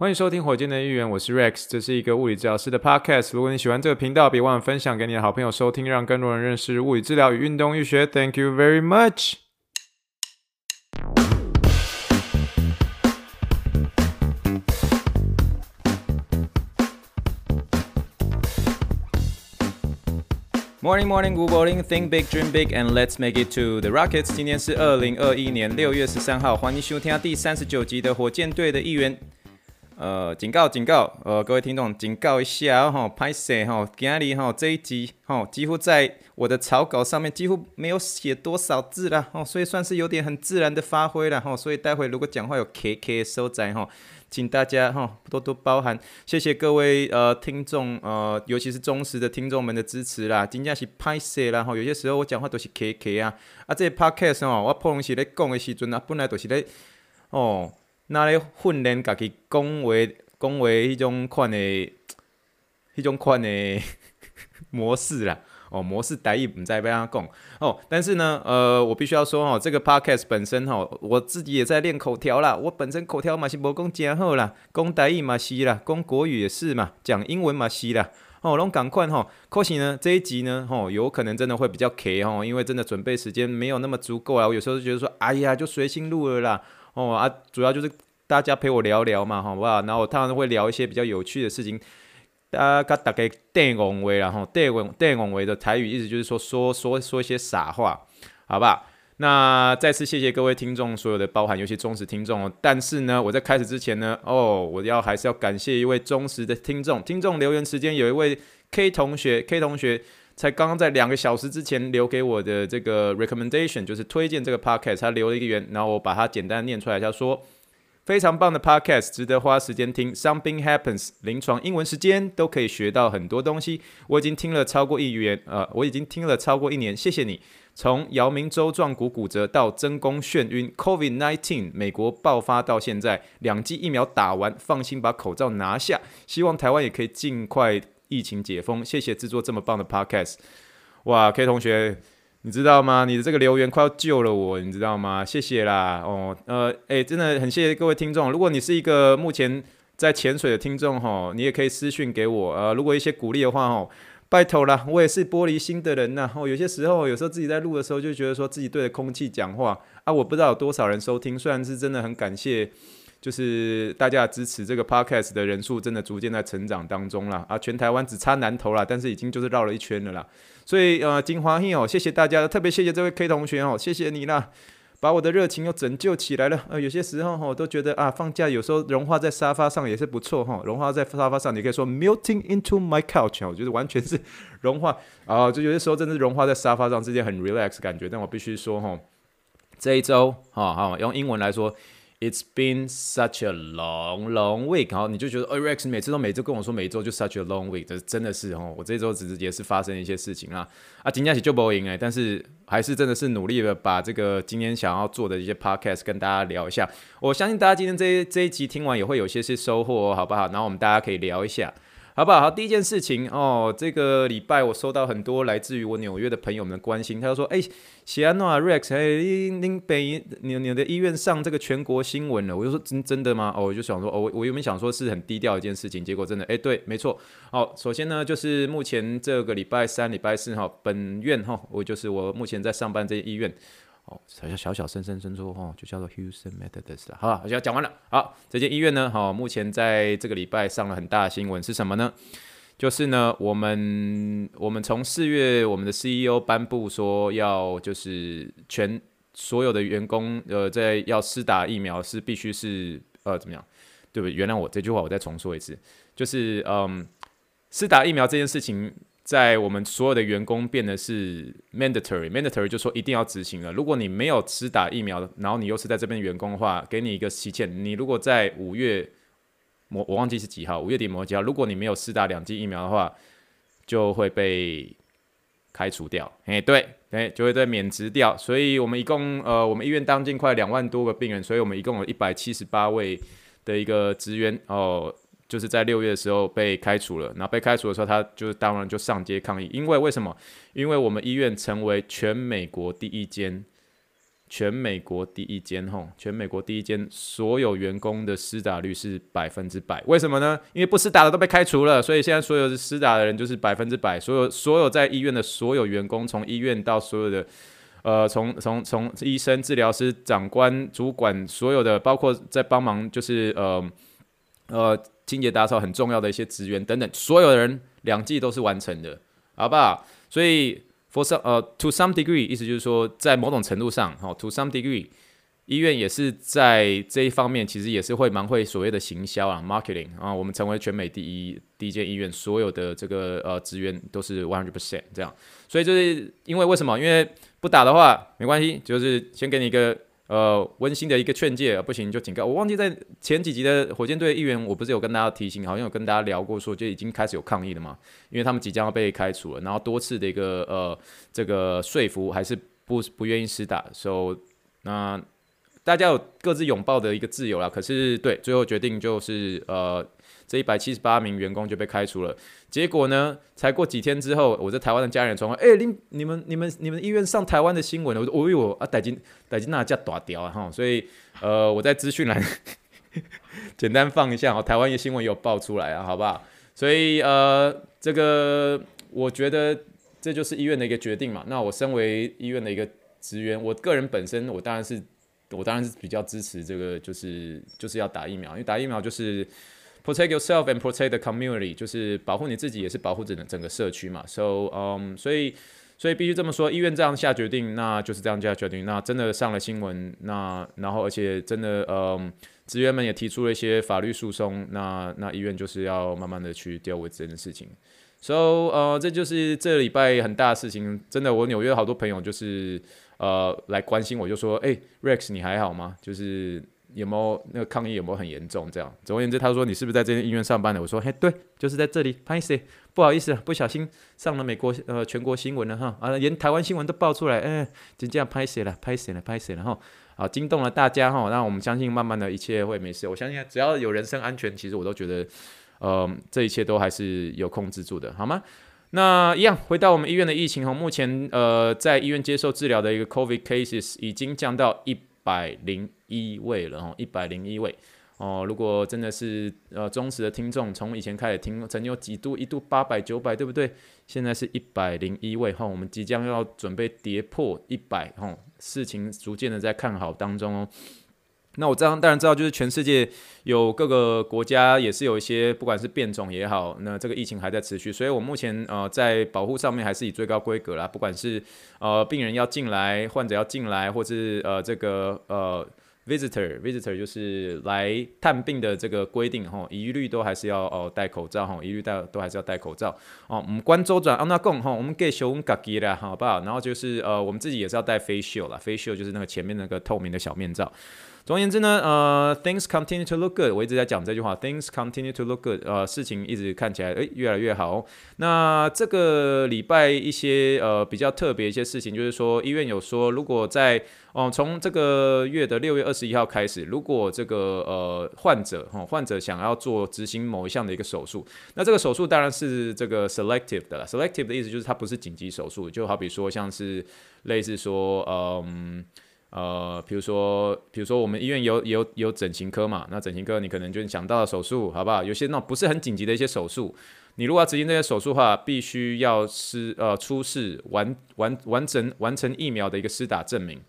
欢迎收听火箭的议员，我是 Rex，这是一个物理治疗师的 Podcast。如果你喜欢这个频道，别忘了分享给你的好朋友收听，让更多人认识物理治疗与运动医学。Thank you very much。Morning, morning, good morning. Think big, dream big, and let's make it to the Rockets。今天是二零二一年六月十三号，欢迎收听第三十九集的火箭队的议员。呃，警告，警告，呃，各位听众，警告一下哈，拍摄哈，今天哈这一集哈，几乎在我的草稿上面几乎没有写多少字啦哦，所以算是有点很自然的发挥了哈，所以待会如果讲话有 K K 收窄哈，请大家哈多多包涵，谢谢各位呃听众呃，尤其是忠实的听众们的支持啦，真正是拍摄啦哈，有些时候我讲话都是 K K 啊，啊这 Podcast 哦，我普通时咧讲的时阵啊，本来都是咧哦。那咧训练家己讲话讲话迄种款的，迄种款的模式啦，哦，模式台语毋知要安怎讲哦。但是呢，呃，我必须要说哦，这个 podcast 本身吼，我自己也在练口条啦。我本身口条嘛是无讲诚好啦，讲台语嘛是啦，讲国语也是嘛，讲英文嘛是啦。哦，拢赶快吼，可惜呢这一集呢，吼有可能真的会比较卡吼，因为真的准备时间没有那么足够啊。我有时候就觉得说，哎呀，就随心录了啦。哦啊，主要就是大家陪我聊聊嘛，好不好？然后我当然会聊一些比较有趣的事情，大家大家电讲话啦，吼，电讲电讲话的台语意思就是说说说说一些傻话，好吧？那再次谢谢各位听众所有的包含，尤其忠实听众哦。但是呢，我在开始之前呢，哦，我要还是要感谢一位忠实的听众，听众留言时间有一位 K 同学，K 同学。才刚刚在两个小时之前留给我的这个 recommendation，就是推荐这个 podcast，他留了一个言，然后我把它简单念出来，他说非常棒的 podcast，值得花时间听。Something happens，临床英文时间都可以学到很多东西。我已经听了超过一元，呃，我已经听了超过一年，谢谢你。从姚明周状骨骨折到真宫眩晕，COVID-19 美国爆发到现在，两剂疫苗打完，放心把口罩拿下，希望台湾也可以尽快。疫情解封，谢谢制作这么棒的 podcast。哇，K 同学，你知道吗？你的这个留言快要救了我，你知道吗？谢谢啦。哦，呃，诶，真的很谢谢各位听众。如果你是一个目前在潜水的听众哈，你也可以私讯给我。呃，如果一些鼓励的话哦，拜托啦，我也是玻璃心的人呐。哦，有些时候，有时候自己在录的时候，就觉得说自己对着空气讲话啊，我不知道有多少人收听。虽然是真的很感谢。就是大家支持这个 podcast 的人数真的逐渐在成长当中了啊，全台湾只差南投了，但是已经就是绕了一圈了啦。所以呃，金华兴哦，谢谢大家，特别谢谢这位 K 同学哦，谢谢你啦，把我的热情又拯救起来了。呃，有些时候哈，我都觉得啊，放假有时候融化在沙发上也是不错哈，融化在沙发上，你可以说 melting into my couch，我觉得完全是 融化啊，就有些时候真的融化在沙发上，这件很 relax 感觉。但我必须说哈，这一周哈哈，用英文来说。It's been such a long, long week。然后你就觉得，哎，Rex 每次都每周跟我说每周就 such a long week，这真的是哦，我这周只是也是发生一些事情啦。啊，今天是就不赢哎，但是还是真的是努力的把这个今天想要做的一些 podcast 跟大家聊一下。我相信大家今天这一这一集听完也会有些些收获，哦好不好？然后我们大家可以聊一下。好不好？好，第一件事情哦，这个礼拜我收到很多来自于我纽约的朋友们的关心，他就说：“哎，谢安诺啊 Rex，哎，您北你你的医院上这个全国新闻了。”我就说：“真真的吗？”哦，我就想说，哦，我我原本想说是很低调一件事情，结果真的，哎，对，没错。好，首先呢，就是目前这个礼拜三、礼拜四哈，本院哈，我就是我目前在上班这些医院。哦，小小小小声声声说，哦，就叫做 Houston Methodist 了。好，好，像讲完了。好，这间医院呢，好，目前在这个礼拜上了很大的新闻是什么呢？就是呢，我们我们从四月，我们的 CEO 颁布说，要就是全所有的员工，呃，在要施打疫苗是必须是呃怎么样？对不对？原谅我这句话，我再重说一次，就是嗯，施打疫苗这件事情。在我们所有的员工变得是 mandatory，mandatory 就说一定要执行了。如果你没有施打疫苗，然后你又是在这边员工的话，给你一个期限。你如果在五月，我我忘记是几号，五月底某几号，如果你没有四打两剂疫苗的话，就会被开除掉。哎，对，哎，就会被免职掉。所以我们一共，呃，我们医院当今快两万多个病人，所以我们一共有一百七十八位的一个职员哦。就是在六月的时候被开除了，然后被开除的时候，他就当然就上街抗议，因为为什么？因为我们医院成为全美国第一间全美国第一间吼，全美国第一间所有员工的施打率是百分之百。为什么呢？因为不施打的都被开除了，所以现在所有的施打的人就是百分之百。所有所有在医院的所有员工，从医院到所有的呃，从从从医生、治疗师、长官、主管，所有的包括在帮忙就是呃呃清洁打扫很重要的一些职员等等，所有的人两季都是完成的，好不好？所以。For some 呃、，to some degree，意思就是说，在某种程度上，哈，to some degree，医院也是在这一方面，其实也是会蛮会所谓的行销啊，marketing 啊，我们成为全美第一第一间医院，所有的这个呃职员都是 one hundred percent 这样，所以就是因为为什么？因为不打的话没关系，就是先给你一个。呃，温馨的一个劝诫，不行就警告。我忘记在前几集的火箭队议员，我不是有跟大家提醒，好像有跟大家聊过，说就已经开始有抗议了嘛，因为他们即将要被开除了，然后多次的一个呃这个说服，还是不不愿意施打，所以那大家有各自拥抱的一个自由啦。可是对，最后决定就是呃。这一百七十八名员工就被开除了，结果呢？才过几天之后，我在台湾的家人传话，哎、欸，你你们你们你们医院上台湾的新闻了，我说，哦呦啊，戴金戴金那叫大条啊哈，所以呃，我在资讯栏 简单放一下哈，台湾的新闻有爆出来啊，好不好？所以呃，这个我觉得这就是医院的一个决定嘛。那我身为医院的一个职员，我个人本身我当然是我当然是比较支持这个，就是就是要打疫苗，因为打疫苗就是。Protect yourself and protect the community，就是保护你自己，也是保护整个整个社区嘛。So，嗯，所以所以必须这么说，医院这样下决定，那就是这样下决定。那真的上了新闻，那然后而且真的，嗯，职员们也提出了一些法律诉讼，那那医院就是要慢慢的去 deal with 这件事情。So，呃，这就是这礼拜很大的事情。真的，我纽约好多朋友就是呃来关心我，就说，哎，Rex 你还好吗？就是。有没有那个抗议有没有很严重？这样，总而言之，他说你是不是在这间医院上班的？我说嘿，对，就是在这里。不好意思，不好意思，不小心上了美国呃全国新闻了哈，啊，连台湾新闻都爆出来，哎，就这样拍谢了，拍谢了，拍谢了哈，啊，惊动了大家哈，那我们相信慢慢的一切会没事。我相信只要有人身安全，其实我都觉得，呃，这一切都还是有控制住的，好吗？那一样回到我们医院的疫情哈，目前呃在医院接受治疗的一个 COVID cases 已经降到一百零一位了哦，一百零一位哦。如果真的是呃忠实的听众，从以前开始听，曾经有几度一度八百九百，对不对？现在是一百零一位哈，我们即将要准备跌破一百哈，事情逐渐的在看好当中哦。那我知道当然知道，就是全世界有各个国家也是有一些，不管是变种也好，那这个疫情还在持续，所以我目前呃在保护上面还是以最高规格啦，不管是呃病人要进来，患者要进来，或是呃这个呃 visitor visitor 就是来探病的这个规定哈，一律都还是要哦戴口罩哈，一律戴都还是要戴口罩哦。我们关周转啊那共哈，我们给修改给啦，好不好？然后就是呃我们自己也是要戴 facial 啦 f a c i a l 就是那个前面那个透明的小面罩。总而言之呢，呃，things continue to look good。我一直在讲这句话，things continue to look good。呃，事情一直看起来，诶，越来越好。那这个礼拜一些呃比较特别一些事情，就是说医院有说，如果在哦、从这个月的六月二十一号开始，如果这个呃患者哈、患者想要做执行某一项的一个手术，那这个手术当然是这个 selective 的啦。selective 的意思就是它不是紧急手术，就好比说像是类似说嗯。呃比如说，比如说我们医院有有有整形科嘛，那整形科你可能就想到了手术，好不好？有些那种不是很紧急的一些手术，你如果要执行这些手术的话，必须要是呃出示完完完整完成疫苗的一个施打证明，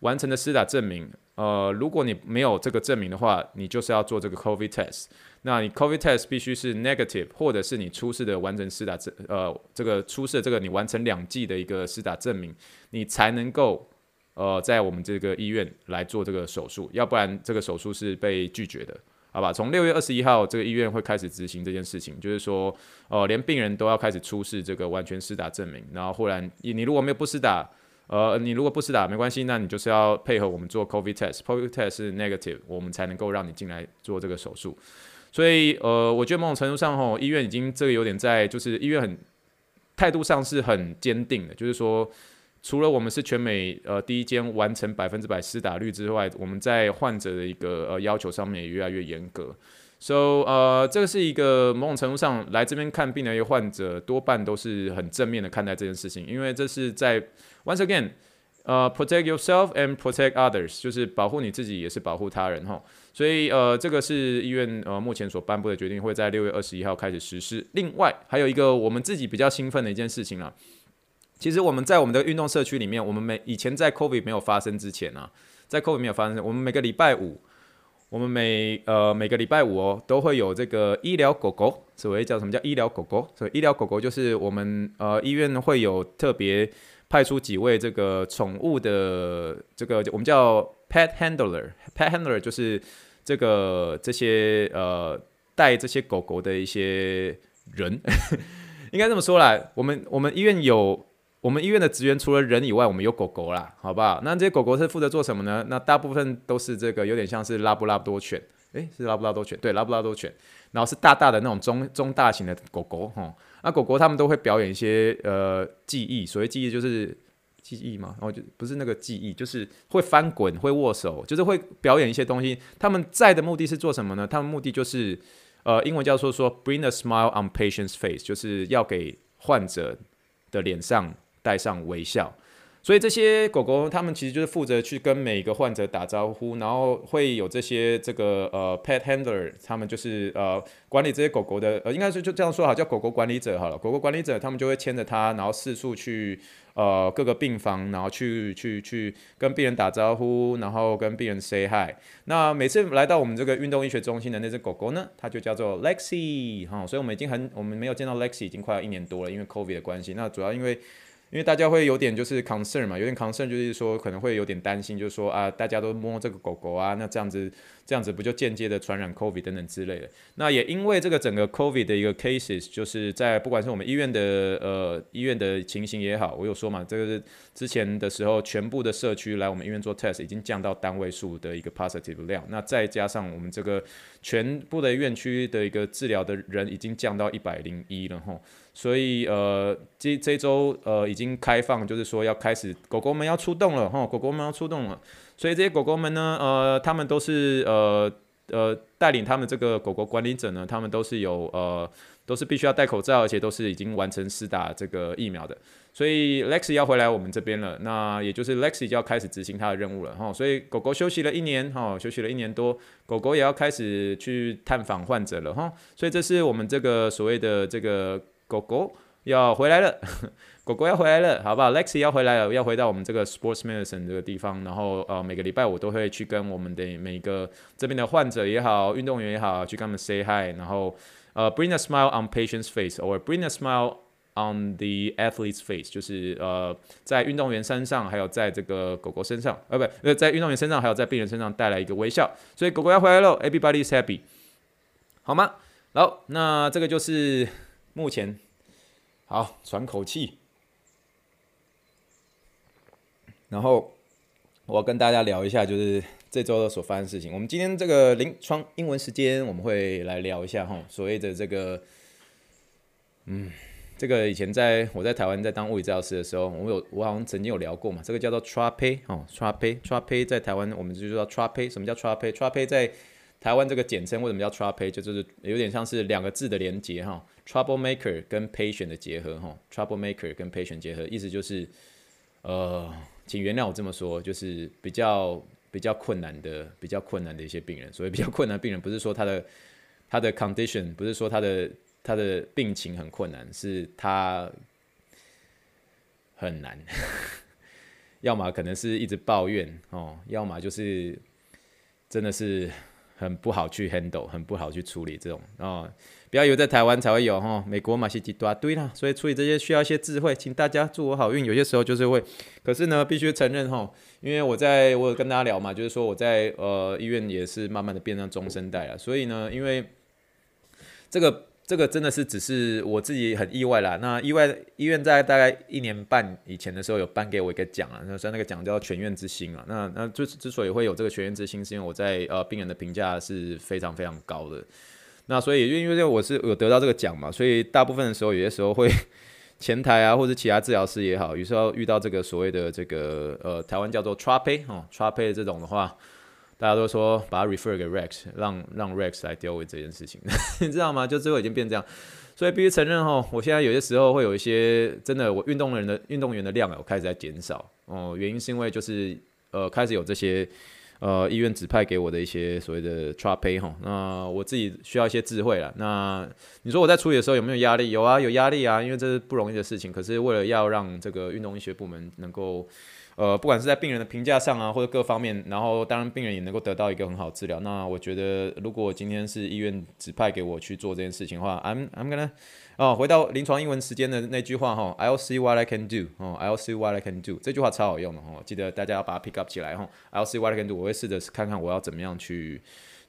完成的施打证明。呃，如果你没有这个证明的话，你就是要做这个 COVID test。那你 COVID test 必须是 negative，或者是你出示的完整施打证，呃，这个出示的这个你完成两剂的一个施打证明，你才能够。呃，在我们这个医院来做这个手术，要不然这个手术是被拒绝的，好吧？从六月二十一号，这个医院会开始执行这件事情，就是说，呃，连病人都要开始出示这个完全施打证明，然后忽然你你如果没有不施打，呃，你如果不施打没关系，那你就是要配合我们做 COVID test，COVID test 是 negative，我们才能够让你进来做这个手术。所以，呃，我觉得某种程度上，吼，医院已经这个有点在，就是医院很态度上是很坚定的，就是说。除了我们是全美呃第一间完成百分之百施打率之外，我们在患者的一个呃要求上面也越来越严格。So 呃，这个是一个某种程度上来这边看病的一个患者多半都是很正面的看待这件事情，因为这是在 once again 呃，protect yourself and protect others，就是保护你自己，也是保护他人哈。所以呃，这个是医院呃目前所颁布的决定，会在六月二十一号开始实施。另外还有一个我们自己比较兴奋的一件事情啊，其实我们在我们的运动社区里面，我们每以前在 COVID 没有发生之前啊，在 COVID 没有发生，我们每个礼拜五，我们每呃每个礼拜五哦，都会有这个医疗狗狗，所谓叫什么叫医疗狗狗？所以医疗狗狗就是我们呃医院会有特别。派出几位这个宠物的这个我们叫 pet handler，pet handler 就是这个这些呃带这些狗狗的一些人，应该这么说啦。我们我们医院有我们医院的职员除了人以外，我们有狗狗啦，好不好？那这些狗狗是负责做什么呢？那大部分都是这个有点像是拉布拉多犬，诶，是拉布拉多犬，对，拉布拉多犬，然后是大大的那种中中大型的狗狗，吼。那、狗狗他们都会表演一些呃技艺，所谓技艺就是技艺嘛，然后就不是那个技艺，就是会翻滚、会握手，就是会表演一些东西。他们在的目的是做什么呢？他们目的就是呃，英文叫做说 bring a smile on patient's face，就是要给患者的脸上带上微笑。所以这些狗狗，他们其实就是负责去跟每一个患者打招呼，然后会有这些这个呃 pet handler，他们就是呃管理这些狗狗的，呃应该是就这样说好，叫狗狗管理者好了。狗狗管理者他们就会牵着它，然后四处去呃各个病房，然后去去去跟病人打招呼，然后跟病人 say hi。那每次来到我们这个运动医学中心的那只狗狗呢，它就叫做 Lexi 哈，所以我们已经很我们没有见到 Lexi 已经快要一年多了，因为 COVID 的关系。那主要因为因为大家会有点就是 concern 嘛，有点 concern 就是说可能会有点担心，就是说啊，大家都摸这个狗狗啊，那这样子这样子不就间接的传染 COVID 等等之类的。那也因为这个整个 COVID 的一个 cases，就是在不管是我们医院的呃医院的情形也好，我有说嘛，这个是之前的时候全部的社区来我们医院做 test 已经降到单位数的一个 positive 量，那再加上我们这个全部的院区的一个治疗的人已经降到一百零一了吼。所以呃，这这周呃已经开放，就是说要开始狗狗们要出动了哈，狗狗们要出动了。所以这些狗狗们呢，呃，他们都是呃呃带领他们这个狗狗管理者呢，他们都是有呃都是必须要戴口罩，而且都是已经完成施打这个疫苗的。所以 Lexi 要回来我们这边了，那也就是 Lexi 就要开始执行他的任务了哈。所以狗狗休息了一年哈，休息了一年多，狗狗也要开始去探访患者了哈。所以这是我们这个所谓的这个。狗狗要回来了，狗狗要回来了，好不好？Lexi 要回来了，要回到我们这个 Sports Medicine 这个地方，然后呃，每个礼拜我都会去跟我们的每个这边的患者也好，运动员也好，去跟他们 say hi，然后呃，bring a smile on patient's face，or bring a smile on the athlete's face，就是呃，在运动员身上，还有在这个狗狗身上，呃，不，呃，在运动员身上，还有在病人身上带来一个微笑。所以狗狗要回来了，everybody is happy，好吗？好，那这个就是。目前，好喘口气，然后我跟大家聊一下，就是这周的所发生事情。我们今天这个临床英文时间，我们会来聊一下哈，所谓的这个，嗯，这个以前在我在台湾在当物理治疗师的时候，我有我好像曾经有聊过嘛，这个叫做 TRAPE 哦，TRAPE TRAPE 在台湾我们就叫 TRAPE，什么叫 TRAPE？TRAPE 在台湾这个简称为什么叫 TRAPE？就就是有点像是两个字的连接哈。Trouble maker 跟 patient 的结合，哈，Trouble maker 跟 patient 结合，意思就是，呃，请原谅我这么说，就是比较比较困难的，比较困难的一些病人。所以比较困难的病人，不是说他的他的 condition，不是说他的他的病情很困难，是他很难，要么可能是一直抱怨哦，要么就是真的是很不好去 handle，很不好去处理这种哦。不要以为在台湾才会有哈，美国嘛是一大堆啦，所以处理这些需要一些智慧，请大家祝我好运。有些时候就是会，可是呢，必须承认哈，因为我在我有跟大家聊嘛，就是说我在呃医院也是慢慢的变成中生代了，所以呢，因为这个这个真的是只是我自己很意外啦。那意外医院在大概一年半以前的时候有颁给我一个奖啊，那虽然那个奖叫全院之星啊，那那之之所以会有这个全院之星，是因为我在呃病人的评价是非常非常高的。那所以，因为这个我是有得到这个奖嘛，所以大部分的时候，有些时候会 前台啊，或者其他治疗师也好，有时候遇到这个所谓的这个呃，台湾叫做 TRAPE 哦，TRAPE 这种的话大家都说把它 refer 给 Rex，让让 Rex 来 deal with 这件事情，你知道吗？就最后已经变这样，所以必须承认哦，我现在有些时候会有一些真的，我运动人的运动员的量啊，我开始在减少。哦，原因是因为就是呃开始有这些呃医院指派给我的一些所谓的 t r a p a y 哈，那我自己需要一些智慧了。那你说我在处理的时候有没有压力？有啊，有压力啊，因为这是不容易的事情。可是为了要让这个运动医学部门能够呃，不管是在病人的评价上啊，或者各方面，然后当然病人也能够得到一个很好治疗。那我觉得，如果今天是医院指派给我去做这件事情的话，I'm I'm gonna 哦，回到临床英文时间的那句话哈，I'll see what I can do 哦，I'll see what I can do 这句话超好用的哦，记得大家要把它 pick up 起来哈，I'll see what I can do，我会试着看看我要怎么样去。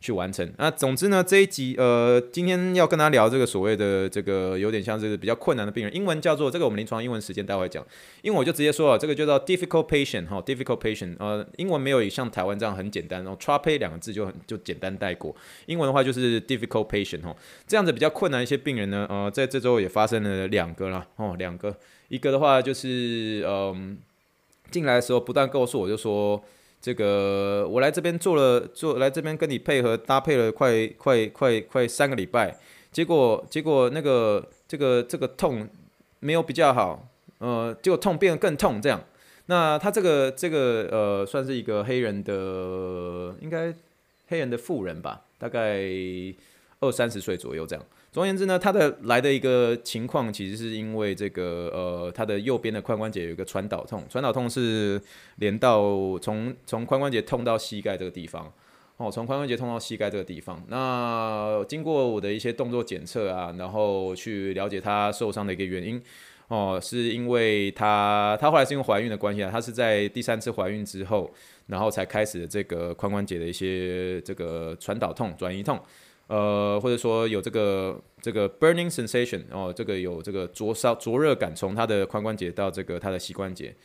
去完成。那总之呢，这一集呃，今天要跟他聊这个所谓的这个有点像是比较困难的病人，英文叫做这个我们临床英文时间待会讲，英文我就直接说了，这个就叫 difficult patient 哈，difficult patient 呃，英文没有像台湾这样很简单，然后 TRAPE 两个字就很就简单带过，英文的话就是 difficult patient 哈，这样子比较困难一些病人呢，呃，在这周也发生了两个了哦，两个，一个的话就是嗯、进来的时候不断告诉我就说。这个我来这边做了做来这边跟你配合搭配了快快快快三个礼拜，结果结果那个这个这个痛没有比较好，呃，结果痛变得更痛这样。那他这个这个呃算是一个黑人的应该黑人的妇人吧，大概二三十岁左右这样。总而言之呢，他的来的一个情况，其实是因为这个呃，他的右边的髋关节有一个传导痛，传导痛是连到从从髋关节痛到膝盖这个地方，哦，从髋关节痛到膝盖这个地方。那经过我的一些动作检测啊，然后去了解他受伤的一个原因，哦，是因为他他后来是因为怀孕的关系啊，他是在第三次怀孕之后，然后才开始的这个髋关节的一些这个传导痛、转移痛。呃，或者说有这个这个 burning sensation 哦，这个有这个灼烧灼热感，从他的髋关节到这个他的膝关节。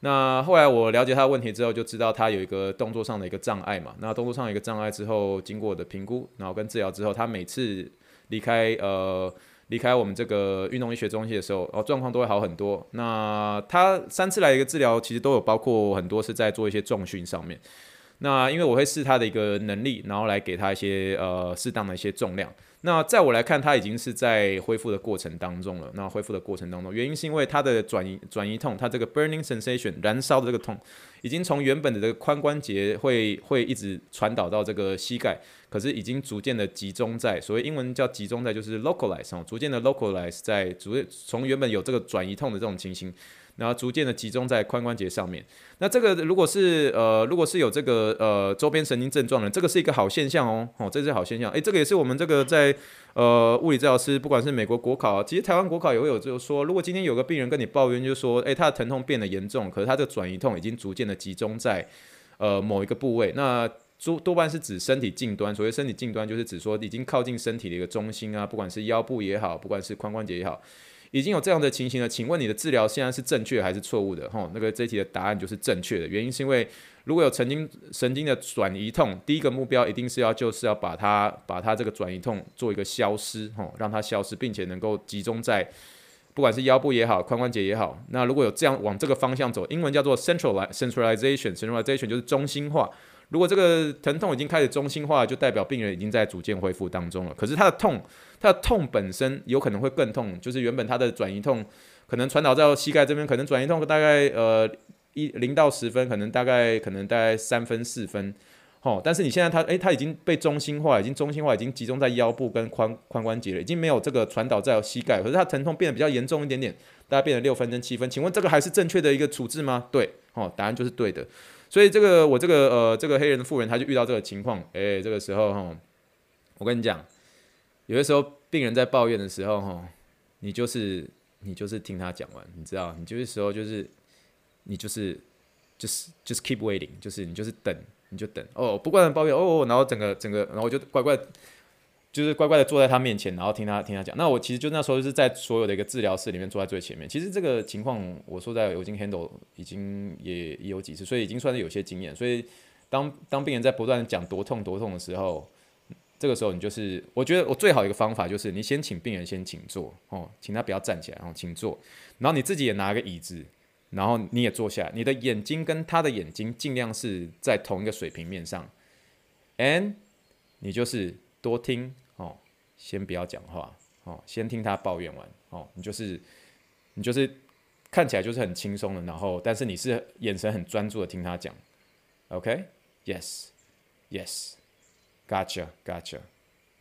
那后来我了解他的问题之后，就知道他有一个动作上的一个障碍嘛。那动作上有一个障碍之后，经过我的评估，然后跟治疗之后，他每次离开呃离开我们这个运动医学中心的时候，哦，状况都会好很多。那他三次来一个治疗，其实都有包括很多是在做一些重训上面。那因为我会试他的一个能力，然后来给他一些呃适当的一些重量。那在我来看，他已经是在恢复的过程当中了。那恢复的过程当中，原因是因为他的转移转移痛，他这个 burning sensation 燃烧的这个痛，已经从原本的这个髋关节会会一直传导到这个膝盖，可是已经逐渐的集中在所谓英文叫集中在就是 localize 哦，逐渐的 localize 在逐从原本有这个转移痛的这种情形。然后逐渐的集中在髋关节上面。那这个如果是呃，如果是有这个呃周边神经症状的，这个是一个好现象哦。哦，这是好现象。诶，这个也是我们这个在呃物理治疗师，不管是美国国考，其实台湾国考也会有，就是说，如果今天有个病人跟你抱怨，就是说，诶，他的疼痛变得严重，可是他的转移痛已经逐渐的集中在呃某一个部位。那多多半是指身体近端，所谓身体近端就是指说已经靠近身体的一个中心啊，不管是腰部也好，不管是髋关节也好。已经有这样的情形了，请问你的治疗现在是正确还是错误的？吼，那个这题的答案就是正确的。原因是因为如果有神经神经的转移痛，第一个目标一定是要就是要把它把它这个转移痛做一个消失，吼，让它消失，并且能够集中在不管是腰部也好，髋关节也好。那如果有这样往这个方向走，英文叫做 centralization，centralization 就是中心化。如果这个疼痛已经开始中心化，就代表病人已经在逐渐恢复当中了。可是他的痛，他的痛本身有可能会更痛，就是原本他的转移痛可能传导到膝盖这边，可能转移痛大概呃一零到十分，可能大概可能大概三分四分，哦，但是你现在他诶，他已经被中心化，已经中心化，已经集中在腰部跟髋髋关节了，已经没有这个传导在膝盖，可是他疼痛变得比较严重一点点，大概变成六分跟七分。请问这个还是正确的一个处置吗？对，哦，答案就是对的。所以这个我这个呃这个黑人的妇人，他就遇到这个情况，诶，这个时候哈，我跟你讲，有的时候病人在抱怨的时候哈，你就是你就是听他讲完，你知道，你就是时候就是你就是就是就是 keep waiting，就是你就是等，你就等哦，不管抱怨哦，然后整个整个，然后我就乖乖。就是乖乖的坐在他面前，然后听他听他讲。那我其实就那时候是在所有的一个治疗室里面坐在最前面。其实这个情况，我说在我已经 handle 已经也也有几次，所以已经算是有些经验。所以当当病人在不断讲多痛多痛的时候，这个时候你就是，我觉得我最好一个方法就是你先请病人先请坐哦，请他不要站起来，然后请坐，然后你自己也拿个椅子，然后你也坐下，你的眼睛跟他的眼睛尽量是在同一个水平面上。，and 你就是多听哦，先不要讲话哦，先听他抱怨完哦，你就是你就是看起来就是很轻松的，然后但是你是眼神很专注的听他讲，OK？Yes，Yes Gotcha, gotcha,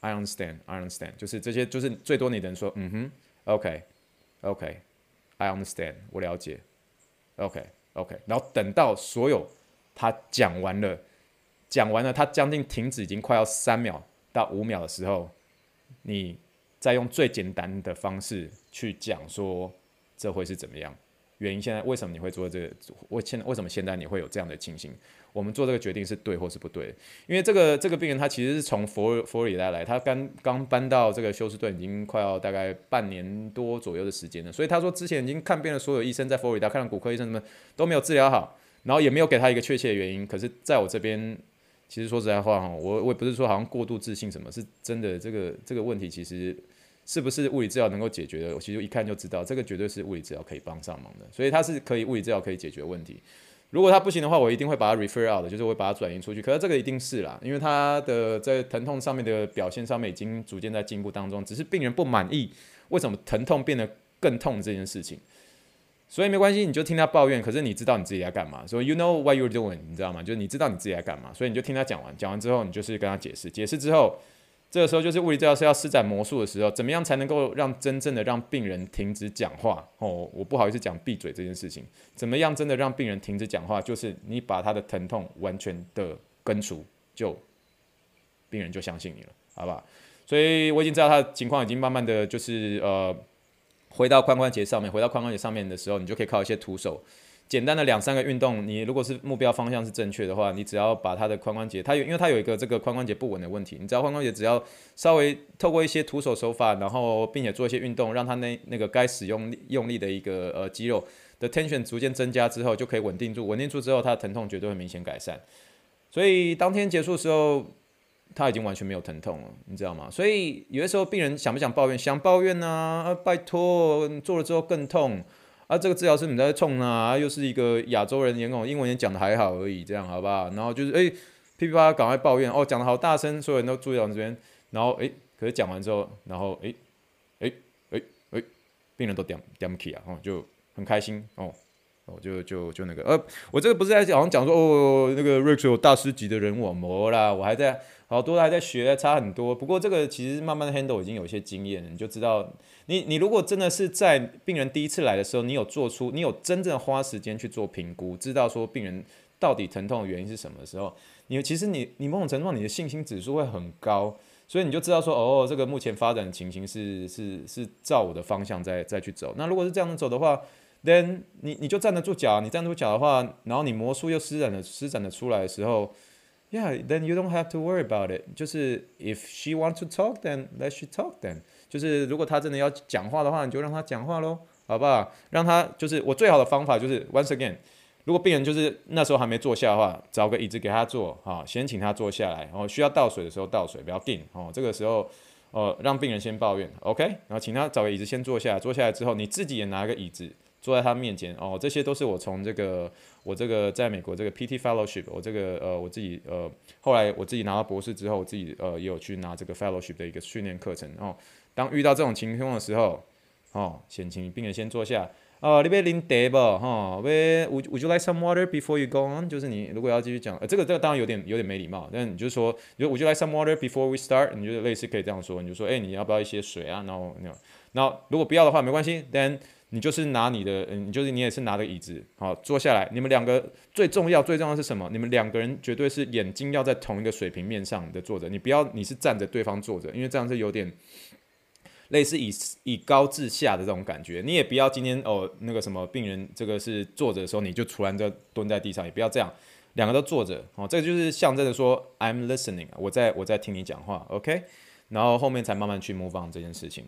I understand，I understand，就是这些就是最多你能说嗯哼，OK，OK，I understand，我了解，OK，OK，然后等到所有他讲完了。讲完了，他将近停止，已经快要三秒到五秒的时候，你再用最简单的方式去讲说这会是怎么样？原因现在为什么你会做这个？我现为什么现在你会有这样的情形？我们做这个决定是对或是不对？因为这个这个病人他其实是从佛佛罗里达来，他刚刚搬到这个休斯顿已经快要大概半年多左右的时间了，所以他说之前已经看遍了所有医生，在佛罗里达看了骨科医生什么都没有治疗好，然后也没有给他一个确切的原因。可是在我这边。其实说实在话哈，我我也不是说好像过度自信什么，是真的这个这个问题其实是不是物理治疗能够解决的？我其实一看就知道，这个绝对是物理治疗可以帮上忙的，所以它是可以物理治疗可以解决问题。如果他不行的话，我一定会把他 refer out 的，就是我会把他转移出去。可是这个一定是啦，因为他的在疼痛上面的表现上面已经逐渐在进步当中，只是病人不满意为什么疼痛变得更痛这件事情。所以没关系，你就听他抱怨。可是你知道你自己在干嘛，所以 you know what you're doing，你知道吗？就是你知道你自己在干嘛，所以你就听他讲完。讲完之后，你就是跟他解释。解释之后，这个时候就是物理治疗师要施展魔术的时候。怎么样才能够让真正的让病人停止讲话？哦，我不好意思讲闭嘴这件事情。怎么样真的让病人停止讲话？就是你把他的疼痛完全的根除，就病人就相信你了，好不好？所以我已经知道他的情况已经慢慢的就是呃。回到髋关节上面，回到髋关节上面的时候，你就可以靠一些徒手，简单的两三个运动。你如果是目标方向是正确的话，你只要把它的髋关节，它有因为它有一个这个髋关节不稳的问题，你只要髋关节只要稍微透过一些徒手手法，然后并且做一些运动，让它那那个该使用用力的一个呃肌肉的 tension 逐渐增加之后，就可以稳定住，稳定住之后，它的疼痛绝对会明显改善。所以当天结束的时候。他已经完全没有疼痛了，你知道吗？所以有的时候病人想不想抱怨？想抱怨呢、啊，啊，拜托，做了之后更痛啊！这个治疗师你在冲啊，又是一个亚洲人，讲英文也讲的还好而已，这样好不好？然后就是哎，噼噼啪啪赶快抱怨哦，讲的好大声，所有人都注意到这边。然后哎，可是讲完之后，然后哎哎哎哎，病人都点点不起啊，哦，就很开心哦。我就就就那个，呃，我这个不是在好像讲说哦，那个 Rex 有大师级的人物没啦，我还在好多还在学，差很多。不过这个其实慢慢的 handle 已经有一些经验了，你就知道，你你如果真的是在病人第一次来的时候，你有做出，你有真正花时间去做评估，知道说病人到底疼痛的原因是什么时候，你其实你你某种程度上你的信心指数会很高，所以你就知道说哦，这个目前发展的情形是是是照我的方向再再去走。那如果是这样子走的话，then 你你就站得住脚，你站得住脚的话，然后你魔术又施展的施展的出来的时候，yeah，then you don't have to worry about it。就是 if she wants to talk，then let she talk，then 就是如果他真的要讲话的话，你就让他讲话喽，好不好？让他就是我最好的方法就是 once again，如果病人就是那时候还没坐下的话，找个椅子给他坐，好，先请他坐下来，然后需要倒水的时候倒水，不要定，哦，这个时候呃让病人先抱怨，OK，然后请他找个椅子先坐下来，坐下来之后你自己也拿个椅子。坐在他面前哦，这些都是我从这个我这个在美国这个 PT Fellowship，我这个呃我自己呃后来我自己拿到博士之后，我自己呃也有去拿这个 Fellowship 的一个训练课程哦。当遇到这种情况的时候，哦，先请病人先坐下。哦，你要啉茶不？哈，要 Would you like some water before you go on？就是你如果要继续讲，呃，这个这个当然有点有点没礼貌，但你就说，就 Would you like some water before we start？你就类似可以这样说，你就说，哎，你要不要一些水啊？然后那，然后如果不要的话，没关系，then。你就是拿你的，嗯，就是你也是拿着椅子，好，坐下来。你们两个最重要最重要是什么？你们两个人绝对是眼睛要在同一个水平面上的坐着。你不要你是站着，对方坐着，因为这样是有点类似以以高制下的这种感觉。你也不要今天哦那个什么病人这个是坐着的时候，你就突然就蹲在地上，也不要这样，两个都坐着，哦，这个就是象征着说 I'm listening，我在我在听你讲话，OK，然后后面才慢慢去 move on 这件事情。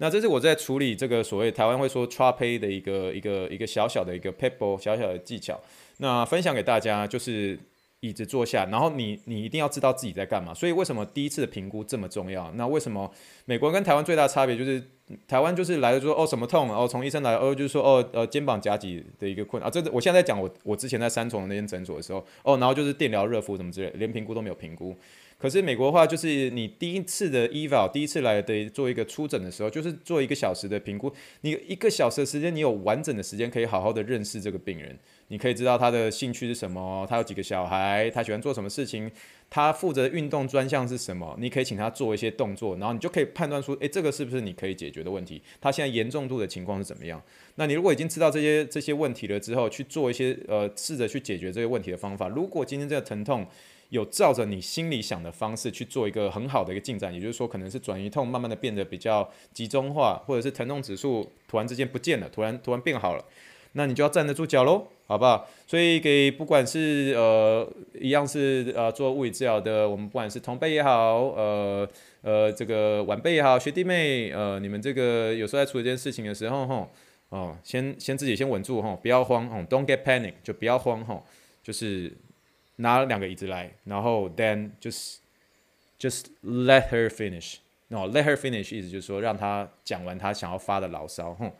那这是我在处理这个所谓台湾会说 trope 的一个一个一个小小的一个 pebble 小小的技巧，那分享给大家就是椅子坐下，然后你你一定要知道自己在干嘛。所以为什么第一次的评估这么重要？那为什么美国跟台湾最大的差别就是台湾就是来了说哦什么痛，哦从医生来哦就是说哦呃肩膀夹挤的一个困啊，这是我现在在讲我我之前在三重的那间诊所的时候哦，然后就是电疗热敷什么之类，连评估都没有评估。可是美国的话，就是你第一次的 eval，第一次来的做一个初诊的时候，就是做一个小时的评估。你一个小时的时间，你有完整的时间可以好好的认识这个病人。你可以知道他的兴趣是什么，他有几个小孩，他喜欢做什么事情，他负责运动专项是什么。你可以请他做一些动作，然后你就可以判断出，诶，这个是不是你可以解决的问题？他现在严重度的情况是怎么样？那你如果已经知道这些这些问题了之后，去做一些呃，试着去解决这些问题的方法。如果今天这个疼痛 有照着你心里想的方式去做一个很好的一个进展，也就是说，可能是转移痛慢慢的变得比较集中化，或者是疼痛指数突然之间不见了，突然突然变好了。那你就要站得住脚喽，好不好？所以给不管是呃一样是呃做物理治疗的，我们不管是同辈也好，呃呃这个晚辈也好，学弟妹，呃你们这个有时候在处理这件事情的时候，吼哦，先先自己先稳住，吼，不要慌，吼，Don't get panic，就不要慌，吼，就是拿两个椅子来，然后 then just just let her finish，no，let her finish 意思就是说让她讲完她想要发的牢骚，哼。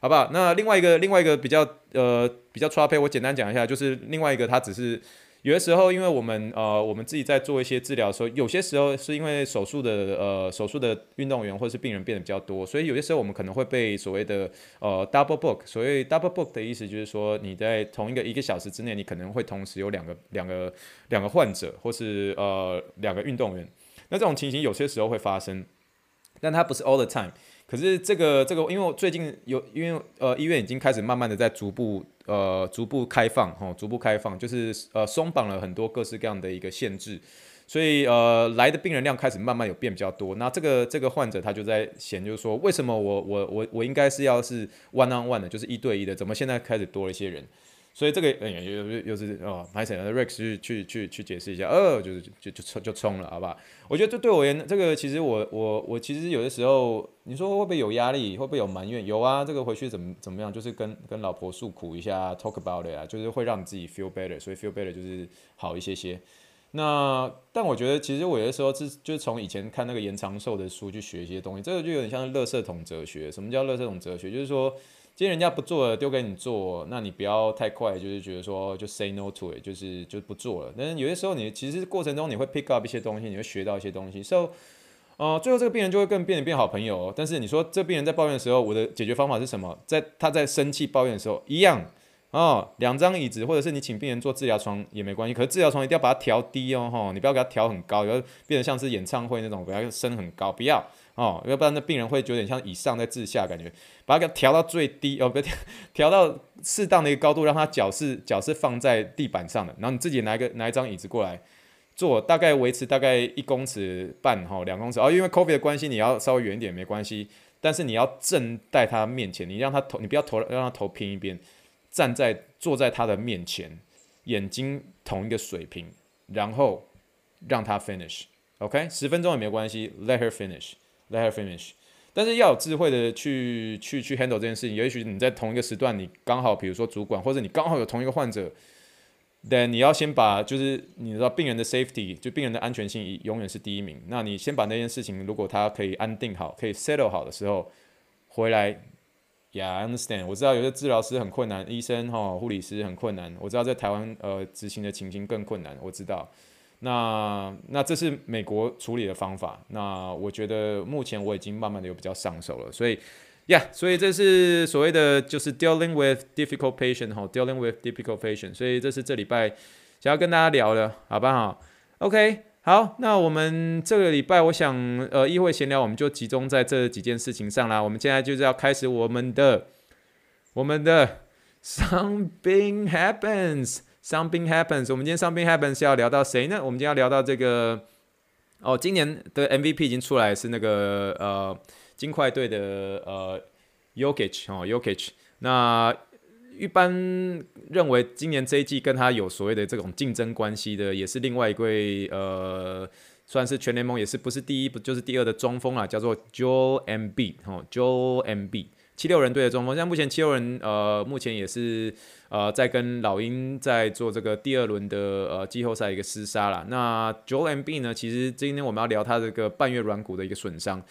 好不好？那另外一个，另外一个比较呃比较 trap，我简单讲一下，就是另外一个，他只是有的时候，因为我们呃我们自己在做一些治疗的时候，有些时候是因为手术的呃手术的运动员或者是病人变得比较多，所以有些时候我们可能会被所谓的呃 double book。所谓 double book 的意思就是说，你在同一个一个小时之内，你可能会同时有两个两个两个患者或是呃两个运动员。那这种情形有些时候会发生，但它不是 all the time。可是这个这个，因为我最近有，因为呃医院已经开始慢慢的在逐步呃逐步开放哈，逐步开放，就是呃松绑了很多各式各样的一个限制，所以呃来的病人量开始慢慢有变比较多。那这个这个患者他就在嫌，就是说为什么我我我我应该是要是 one on one 的，就是一对一的，怎么现在开始多了一些人？所以这个哎呀，又又又是哦，拍谁 Rex 去去去去解释一下，呃，就是就就冲就冲了，好不好？我觉得这对我而言，这个其实我我我其实有的时候，你说会不会有压力，会不会有埋怨？有啊，这个回去怎么怎么样，就是跟跟老婆诉苦一下，talk about it 啊，就是会让自己 feel better，所以 feel better 就是好一些些。那但我觉得其实我有的时候是就是从以前看那个延长寿的书去学一些东西，这个就有点像是垃圾桶哲学。什么叫垃圾桶哲学？就是说。今天人家不做了，丢给你做，那你不要太快，就是觉得说就 say no to it，就是就不做了。但是有些时候你其实过程中你会 pick up 一些东西，你会学到一些东西。So，呃，最后这个病人就会更变得变好朋友。但是你说这病人在抱怨的时候，我的解决方法是什么？在他在生气抱怨的时候，一样哦，两张椅子，或者是你请病人坐治疗床也没关系。可是治疗床一定要把它调低哦，吼，你不要给它调很高，要变得像是演唱会那种，不要升很高，不要。哦，要不然那病人会有点像以上在治下感觉，把它给调到最低哦，不调 调到适当的一个高度，让他脚是脚是放在地板上的，然后你自己拿一个拿一张椅子过来坐，大概维持大概一公尺半哈两公尺哦，因为 COVID 的关系你要稍微远一点没关系，但是你要正在他面前，你让他头你不要头让他头偏一边，站在坐在他的面前，眼睛同一个水平，然后让他 finish，OK，十分钟也没关系，let her finish。Let her finish，但是要有智慧的去去去 handle 这件事情。也许你在同一个时段，你刚好，比如说主管，或者你刚好有同一个患者，then 你要先把就是你知道病人的 safety，就病人的安全性永远是第一名。那你先把那件事情，如果他可以安定好，可以 settle 好的时候，回来，Yeah，I understand。我知道有些治疗师很困难，医生哈、护理师很困难。我知道在台湾呃执行的情形更困难，我知道。那那这是美国处理的方法。那我觉得目前我已经慢慢的有比较上手了。所以，呀、yeah，所以这是所谓的就是 dealing with difficult patient 哈，dealing with difficult patient。所以这是这礼拜想要跟大家聊的，好不好？OK，好，那我们这个礼拜我想呃议会闲聊，我们就集中在这几件事情上啦。我们现在就是要开始我们的我们的 something happens。Something happens。我们今天 Something happens 要聊到谁呢？我们今天要聊到这个哦，今年的 MVP 已经出来，是那个呃金块队的呃 Yokich 哦 Yokich。那一般认为今年这一季跟他有所谓的这种竞争关系的，也是另外一位呃，算是全联盟也是不是第一不就是第二的中锋啊，叫做 Joel Embiid 哦 Joel Embiid。七六人队的中锋，现在目前七六人呃，目前也是呃在跟老鹰在做这个第二轮的呃季后赛一个厮杀啦。那 Joel m b 呢，其实今天我们要聊他这个半月软骨的一个损伤。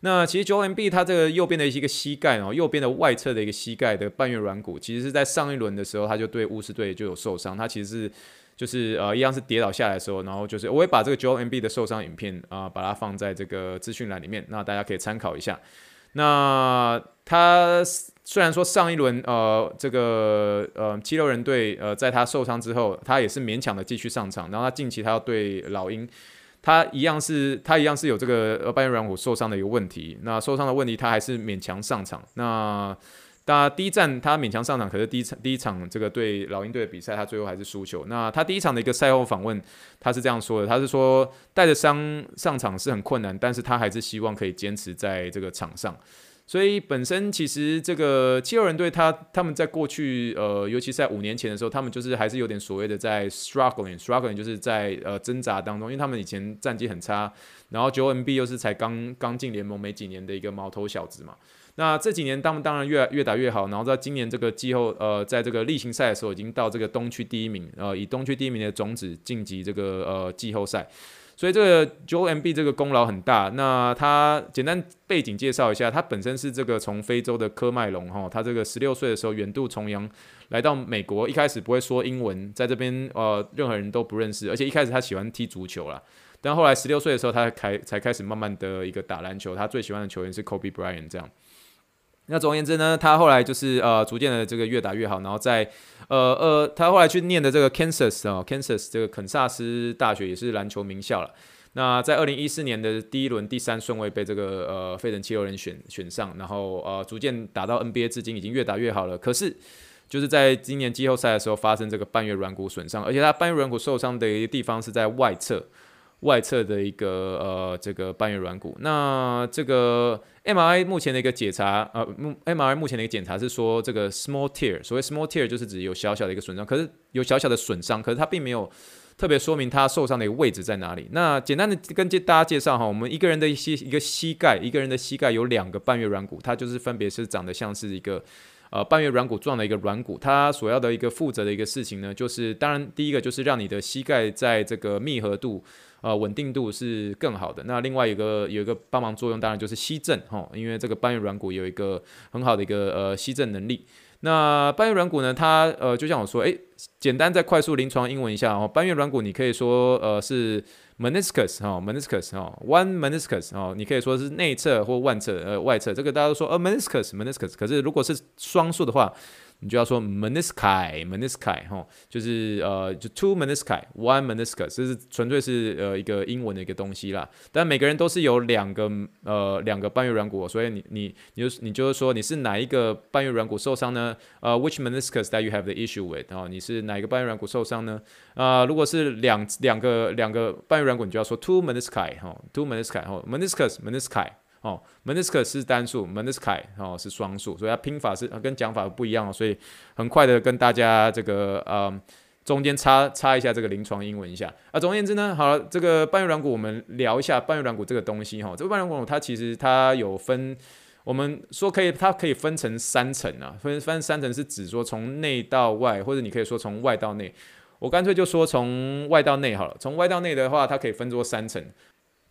那其实 Joel m b 他这个右边的一个膝盖哦，右边的外侧的一个膝盖的半月软骨，其实是在上一轮的时候他就对巫师队就有受伤，他其实是。就是呃一样是跌倒下来的时候，然后就是我会把这个 Joel m b 的受伤影片啊、把它放在这个资讯栏里面，那大家可以参考一下。那他虽然说上一轮呃这个呃七六人队呃在他受伤之后，他也是勉强的继续上场，然后他近期他要对老鹰，他一样是他一样是有这个呃半月软骨受伤的一个问题，那受伤的问题他还是勉强上场，那。那第一站他勉强上场，可是第一场第一场这个对老鹰队的比赛，他最后还是输球。那他第一场的一个赛后访问，他是这样说的：他是说带着伤上场是很困难，但是他还是希望可以坚持在这个场上。所以本身其实这个七六人队他他们在过去呃，尤其是在五年前的时候，他们就是还是有点所谓的在 struggling，struggling 就是在呃挣扎当中，因为他们以前战绩很差，然后 Joel Embiid 又是才刚刚进联盟没几年的一个毛头小子嘛。那这几年当当然越越打越好，然后在今年这个季后呃，在这个例行赛的时候，已经到这个东区第一名，呃，以东区第一名的种子晋级这个呃季后赛，所以这个 Joe M B 这个功劳很大。那他简单背景介绍一下，他本身是这个从非洲的科麦隆哈，他这个十六岁的时候远渡重洋来到美国，一开始不会说英文，在这边呃任何人都不认识，而且一开始他喜欢踢足球啦，但后来十六岁的时候他开才开始慢慢的一个打篮球，他最喜欢的球员是 Kobe Bryant 这样。那总而言之呢，他后来就是呃，逐渐的这个越打越好，然后在呃呃，他后来去念的这个 Kansas 啊，Kansas 这个肯萨斯大学也是篮球名校了。那在二零一四年的第一轮第三顺位被这个呃费城七六人选选上，然后呃逐渐打到 NBA 至今已经越打越好了。可是就是在今年季后赛的时候发生这个半月软骨损伤，而且他半月软骨受伤的一个地方是在外侧。外侧的一个呃，这个半月软骨。那这个 MRI 目前的一个检查，呃，MRI 目前的一个检查是说这个 small tear，所谓 small tear 就是指有小小的一个损伤，可是有小小的损伤，可是它并没有特别说明他受伤的一个位置在哪里。那简单的跟大家介绍哈，我们一个人的一些一个膝盖，一个人的膝盖有两个半月软骨，它就是分别是长得像是一个呃半月软骨状的一个软骨，它所要的一个负责的一个事情呢，就是当然第一个就是让你的膝盖在这个密合度。呃，稳定度是更好的。那另外一个有一个帮忙作用，当然就是吸震哈，因为这个半月软骨有一个很好的一个呃吸震能力。那半月软骨呢，它呃就像我说，诶，简单再快速临床英文一下哦。半月软骨你可以说呃是 meniscus 哈，meniscus 哈，one meniscus 哈，你可以说是内侧或外侧呃外侧，这个大家都说呃 meniscus meniscus，可是如果是双数的话。你就要说 menisci，menisci 哈，就是呃，就 two menisci，one meniscus，这是纯粹是呃一个英文的一个东西啦。但每个人都是有两个呃两个半月软骨，所以你你你就你就是说你是哪一个半月软骨受伤呢？呃，which meniscus that you have the issue with？哦，你是哪一个半月软骨受伤呢？啊、呃，如果是两两个两个半月软骨，你就要说 two menisci 哈，two menisci 哈，meniscus menisci。哦，meniscus 是单数，menisci 哦是双数，所以它拼法是跟讲法不一样哦，所以很快的跟大家这个呃中间插插一下这个临床英文一下啊。总而言之呢，好了，这个半月软骨我们聊一下半月软骨这个东西哈。这个半月软骨它其实它有分，我们说可以它可以分成三层啊，分分三层是指说从内到外，或者你可以说从外到内。我干脆就说从外到内好了。从外到内的话，它可以分作三层。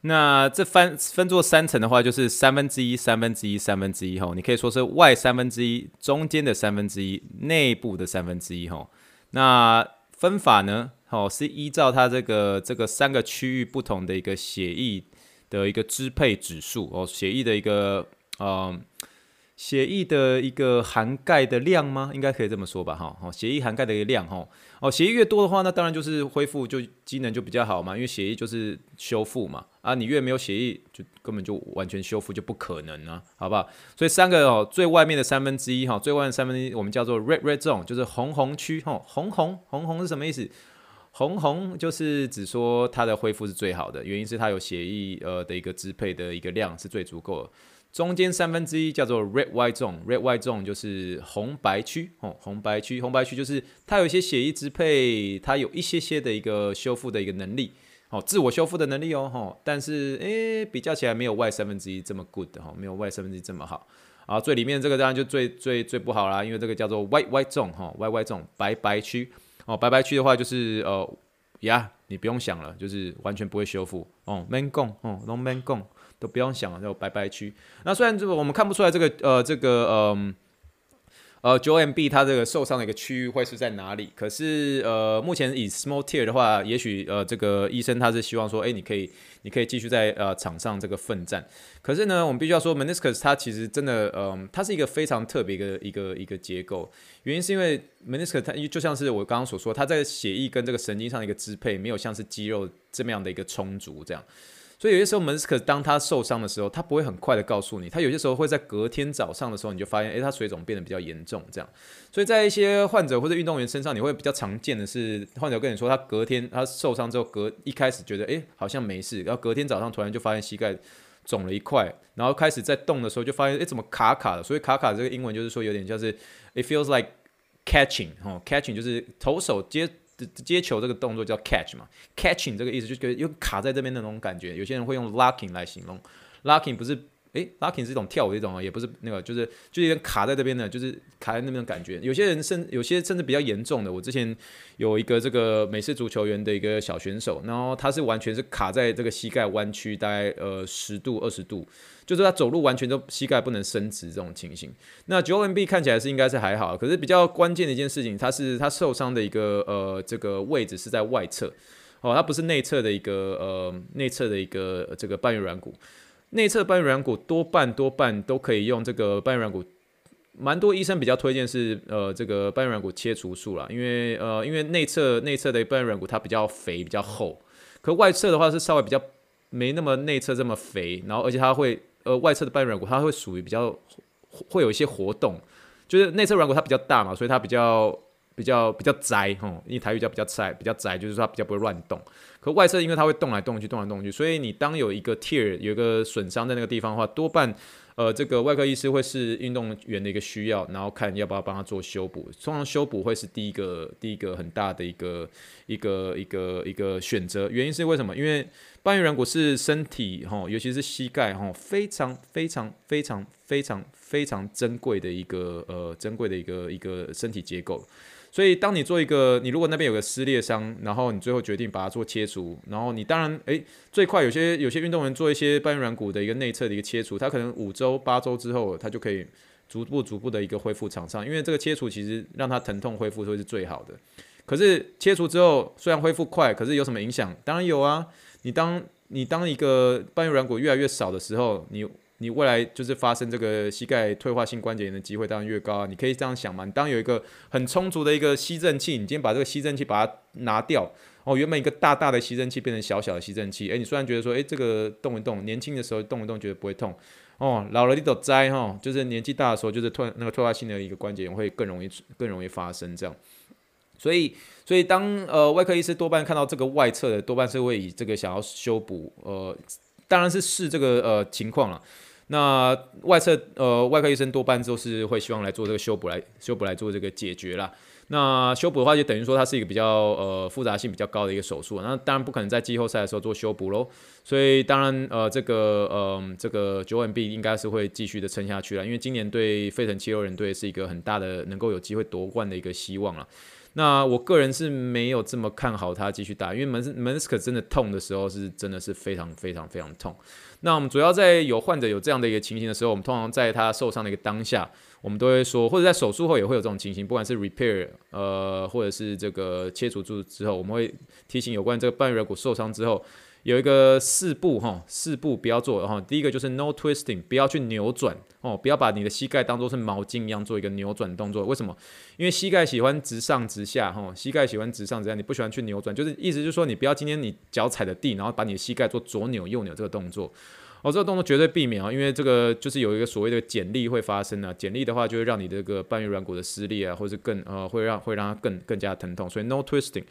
那这分分作三层的话，就是三分之一、三分之一、三分之一吼，你可以说是外三分之一、中间的三分之一、内部的三分之一吼。那分法呢，吼是依照它这个这个三个区域不同的一个血液的一个支配指数哦，血液的一个嗯。血液的一个涵盖的量吗？应该可以这么说吧，哈，哦，血液涵盖的一个量，哈，哦，血液越多的话，那当然就是恢复就机能就比较好嘛，因为血液就是修复嘛，啊，你越没有血液，就根本就完全修复就不可能啊，好不好？所以三个哦，最外面的三分之一，哈，最外面三分之一我们叫做 red red zone，就是红红区，哈，红红红红是什么意思？红红就是指说它的恢复是最好的，原因是它有血液呃的一个支配的一个量是最足够的。中间三分之一叫做 red white zone，red white zone 就是红白区哦，红白区，红白区就是它有一些血液支配，它有一些些的一个修复的一个能力，哦，自我修复的能力哦，吼，但是诶，比较起来没有 Y 三分之一这么 good 哈，没有 Y 三分之一这么好，啊，最里面这个当然就最最最不好啦，因为这个叫做 white white zone 哈，white white zone 白白区，哦，白白区的话就是呃呀，你不用想了，就是完全不会修复。哦 mango 哦，no mango 都不用想了，就白白区。那虽然这个我们看不出来这个呃这个嗯呃，九 MB 它这个受伤的一个区域会是在哪里？可是呃，目前以 small tear 的话，也许呃，这个医生他是希望说，哎，你可以，你可以继续在呃场上这个奋战。可是呢，我们必须要说，meniscus 它其实真的，嗯、它是一个非常特别的一个一个一个结构。原因是因为 meniscus 它就像是我刚刚所说，它在血液跟这个神经上的一个支配，没有像是肌肉这么样的一个充足这样。所以有些时候门斯克当他受伤的时候，他不会很快的告诉你，他有些时候会在隔天早上的时候，你就发现，诶，他水肿变得比较严重，这样。所以在一些患者或者运动员身上，你会比较常见的是，患者跟你说，他隔天他受伤之后，隔一开始觉得，诶，好像没事，然后隔天早上突然就发现膝盖肿了一块，然后开始在动的时候就发现，诶，怎么卡卡的？所以卡卡这个英文就是说有点像是，it feels like catching，哦，catching 就是投手接。接球这个动作叫 catch 嘛，catching 这个意思就是又卡在这边的那种感觉。有些人会用 locking 来形容，locking 不是。诶，locking 是一种跳舞的一种啊，也不是那个，就是就有点卡在这边的，就是卡在那边的感觉。有些人甚有些甚至比较严重的，我之前有一个这个美式足球员的一个小选手，然后他是完全是卡在这个膝盖弯曲，大概呃十度二十度，就是他走路完全都膝盖不能伸直这种情形。那 j o e m b 看起来是应该是还好，可是比较关键的一件事情，他是他受伤的一个呃这个位置是在外侧哦，他不是内侧的一个呃内侧的一个这个半月软骨。内侧半月软骨多半多半都可以用这个半月软骨，蛮多医生比较推荐是呃这个半月软骨切除术啦，因为呃因为内侧内侧的半月软骨它比较肥比较厚，可外侧的话是稍微比较没那么内侧这么肥，然后而且它会呃外侧的半月软骨它会属于比较会有一些活动，就是内侧软骨它比较大嘛，所以它比较比较比较窄哈，因为台语叫比较窄比较窄，就是说它比较不会乱动。可外侧因为它会动来动去，动来动去，所以你当有一个 tear 有一个损伤在那个地方的话，多半呃这个外科医师会是运动员的一个需要，然后看要不要帮他做修补。通常修补会是第一个第一个很大的一个一个一个一个选择。原因是为什么？因为半月软骨是身体哈，尤其是膝盖哈，非常非常非常非常非常珍贵的一个呃珍贵的一个一个身体结构。所以，当你做一个，你如果那边有个撕裂伤，然后你最后决定把它做切除，然后你当然，诶，最快有些有些运动员做一些半月软骨的一个内侧的一个切除，他可能五周八周之后，他就可以逐步逐步的一个恢复场上，因为这个切除其实让他疼痛恢复会是最好的。可是切除之后虽然恢复快，可是有什么影响？当然有啊，你当你当一个半月软骨越来越少的时候，你。你未来就是发生这个膝盖退化性关节炎的机会当然越高啊！你可以这样想嘛，你当有一个很充足的一个吸震器，你今天把这个吸震器把它拿掉，哦，原本一个大大的吸震器变成小小的吸震器，诶，你虽然觉得说，诶，这个动一动，年轻的时候动一动觉得不会痛，哦，老了你都栽哈，就是年纪大的时候，就是退那个退化性的一个关节炎会更容易更容易发生这样，所以所以当呃外科医师多半看到这个外侧的，多半是会以这个想要修补，呃，当然是视这个呃情况了。那外侧呃，外科医生多半都是会希望来做这个修补来修补来做这个解决啦。那修补的话，就等于说它是一个比较呃复杂性比较高的一个手术。那当然不可能在季后赛的时候做修补喽。所以当然呃，这个呃这个 Joel Embiid 应该是会继续的撑下去了，因为今年对费城七六人队是一个很大的能够有机会夺冠的一个希望了。那我个人是没有这么看好他继续打，因为门门斯克真的痛的时候是真的是非常非常非常痛。那我们主要在有患者有这样的一个情形的时候，我们通常在他受伤的一个当下，我们都会说，或者在手术后也会有这种情形，不管是 repair 呃，或者是这个切除术之后，我们会提醒有关这个半月软骨受伤之后。有一个四步哈，四步不要做哈。第一个就是 no twisting，不要去扭转哦，不要把你的膝盖当做是毛巾一样做一个扭转动作。为什么？因为膝盖喜欢直上直下哈，膝盖喜欢直上直下，你不喜欢去扭转，就是意思就是说你不要今天你脚踩的地，然后把你的膝盖做左扭右扭这个动作。哦，这个动作绝对避免啊，因为这个就是有一个所谓的剪力会发生啊，剪力的话就会让你这个半月软骨的撕裂啊，或者是更呃会让会让它更更加疼痛，所以 no twisting。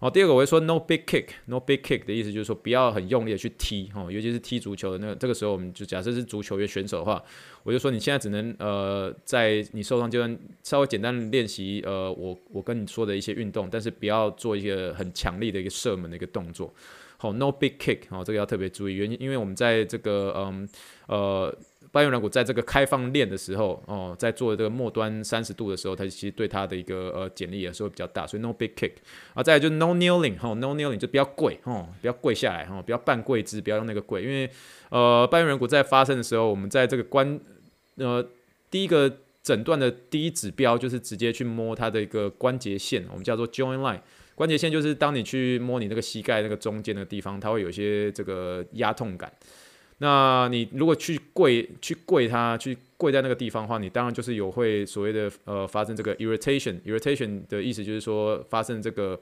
哦，第二个我会说 no big kick，no big kick 的意思就是说不要很用力的去踢，哦，尤其是踢足球的那个，这个时候我们就假设是足球员选手的话，我就说你现在只能呃在你受伤阶段稍微简单练习呃我我跟你说的一些运动，但是不要做一个很强力的一个射门的一个动作。好，no big kick，哦，这个要特别注意，原因因为我们在这个嗯呃。半月软骨在这个开放链的时候，哦，在做这个末端三十度的时候，它其实对它的一个呃剪力也是会比较大，所以 no big kick 啊，再来就是 no kneeling 哈，no kneeling 就不要跪哈，不要跪下来哈，不要半跪姿，不要用那个跪，因为呃半月软骨在发生的时候，我们在这个关呃第一个诊断的第一指标就是直接去摸它的一个关节线，我们叫做 joint line。关节线就是当你去摸你那个膝盖那个中间的地方，它会有一些这个压痛感。那你如果去跪去跪它去跪在那个地方的话，你当然就是有会所谓的呃发生这个 irritation。irritation 的意思就是说发生这个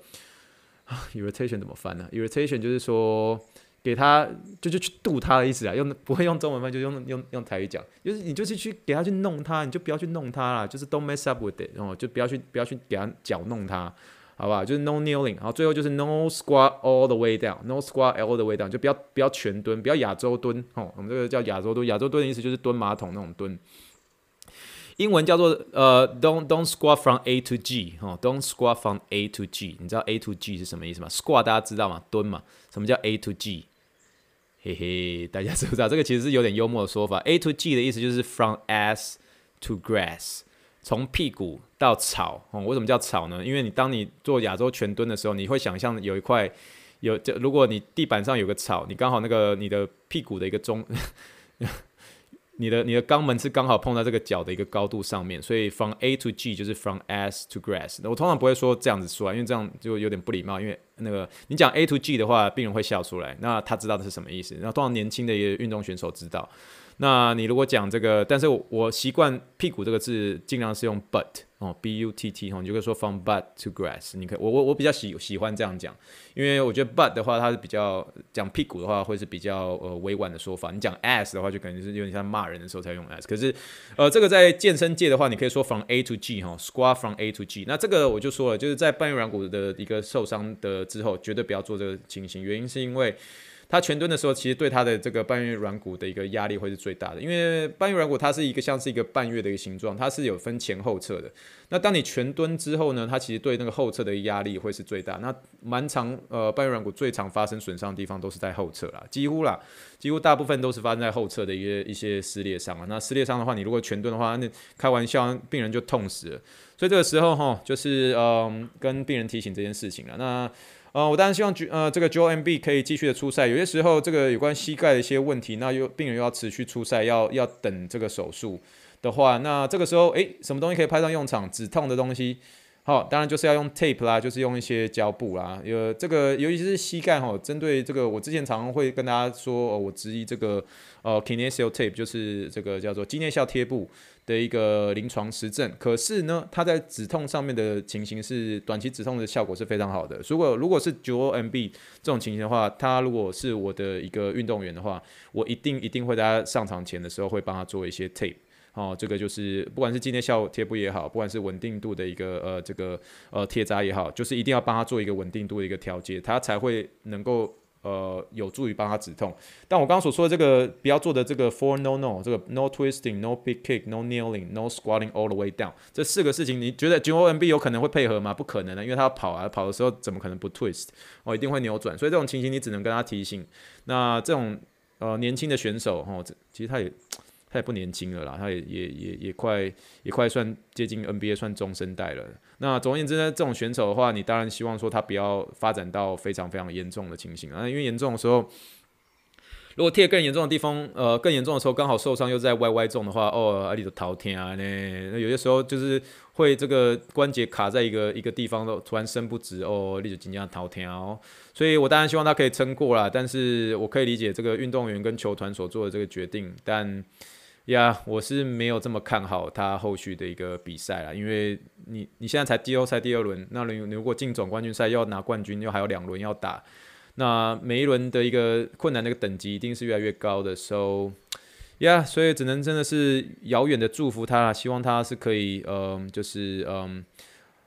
irritation 怎么翻呢？irritation 就是说给他就就去度他的意思啊，用不会用中文翻，就用用用台语讲，就是你就是去给他去弄他，你就不要去弄他啦，就是 don't mess up with it，然后就不要去不要去给他搅弄他。好吧，就是 no kneeling，然后最后就是 no squat all the way down，no squat all the way down，就不要不要全蹲，不要亚洲蹲，哦，我们这个叫亚洲蹲，亚洲蹲的意思就是蹲马桶那种蹲。英文叫做呃，don't don't squat from A to G，哦，don't squat from A to G，你知道 A to G 是什么意思吗？squat 大家知道吗？蹲嘛，什么叫 A to G？嘿嘿，大家知不知道？这个其实是有点幽默的说法，A to G 的意思就是 from ass to grass。从屁股到草，哦，为什么叫草呢？因为你当你做亚洲全蹲的时候，你会想象有一块有，就如果你地板上有个草，你刚好那个你的屁股的一个中，你的你的肛门是刚好碰到这个脚的一个高度上面，所以 from A to G 就是 from ass to grass。我通常不会说这样子说啊，因为这样就有点不礼貌。因为那个你讲 A to G 的话，病人会笑出来，那他知道这是什么意思。然后通常年轻的一个运动选手知道。那你如果讲这个，但是我，我习惯屁股这个字尽量是用 butt 哦，b u t t 哦，你就可以说 from butt to grass。你可以，我我我比较喜喜欢这样讲，因为我觉得 butt 的话，它是比较讲屁股的话，会是比较呃委婉的说法。你讲 ass 的话，就感觉是有点像骂人的时候才用 ass。可是呃，这个在健身界的话，你可以说 from A to G 哈、哦，squat from A to G。那这个我就说了，就是在半月软骨的一个受伤的之后，绝对不要做这个情形，原因是因为。他全蹲的时候，其实对他的这个半月软骨的一个压力会是最大的，因为半月软骨它是一个像是一个半月的一个形状，它是有分前后侧的。那当你全蹲之后呢，它其实对那个后侧的压力会是最大。那蛮常呃半月软骨最常发生损伤的地方都是在后侧啦，几乎啦，几乎大部分都是发生在后侧的一些一些撕裂伤啊。那撕裂伤的话，你如果全蹲的话，那开玩笑，病人就痛死了。所以这个时候哈，就是嗯、跟病人提醒这件事情了。那呃，我当然希望呃这个 Joel MB 可以继续的出赛。有些时候这个有关膝盖的一些问题，那又病人又要持续出赛，要要等这个手术的话，那这个时候诶，什么东西可以派上用场？止痛的东西，好，当然就是要用 tape 啦，就是用一些胶布啦。有这个尤其是膝盖哈，针对这个我之前常常会跟大家说，哦、我质疑这个呃 Kinesio tape 就是这个叫做肌内效贴布。的一个临床实证，可是呢，它在止痛上面的情形是短期止痛的效果是非常好的。如果如果是九 O M B 这种情形的话，他如果是我的一个运动员的话，我一定一定会在他上场前的时候会帮他做一些 tape，哦，这个就是不管是今天效贴布也好，不管是稳定度的一个呃这个呃贴扎也好，就是一定要帮他做一个稳定度的一个调节，他才会能够。呃，有助于帮他止痛。但我刚刚所说的这个不要做的这个 four no no，这个 no twisting, no big kick, no kneeling, no squatting all the way down，这四个事情，你觉得 JOMB 有可能会配合吗？不可能的，因为他跑啊，跑的时候怎么可能不 twist？哦、一定会扭转。所以这种情形你只能跟他提醒。那这种呃年轻的选手，哦，这其实他也。他也不年轻了啦，他也也也也快也快算接近 NBA 算中生代了。那总而言之呢，这种选手的话，你当然希望说他不要发展到非常非常严重的情形啊，因为严重的时候，如果贴更严重的地方，呃，更严重的时候刚好受伤又在 YY 重的话，哦，阿里的头天啊呢，那有些时候就是会这个关节卡在一个一个地方都突然伸不直哦，你就紧张头天哦。所以我当然希望他可以撑过啦，但是我可以理解这个运动员跟球团所做的这个决定，但。呀我是没有这么看好他后续的一个比赛啦，因为你你现在才季后赛第二轮，那你如果进总冠军赛要拿冠军，又还有两轮要打，那每一轮的一个困难的一个等级一定是越来越高的时候，呀 yeah, 所以只能真的是遥远的祝福他啦，希望他是可以，嗯，就是，嗯，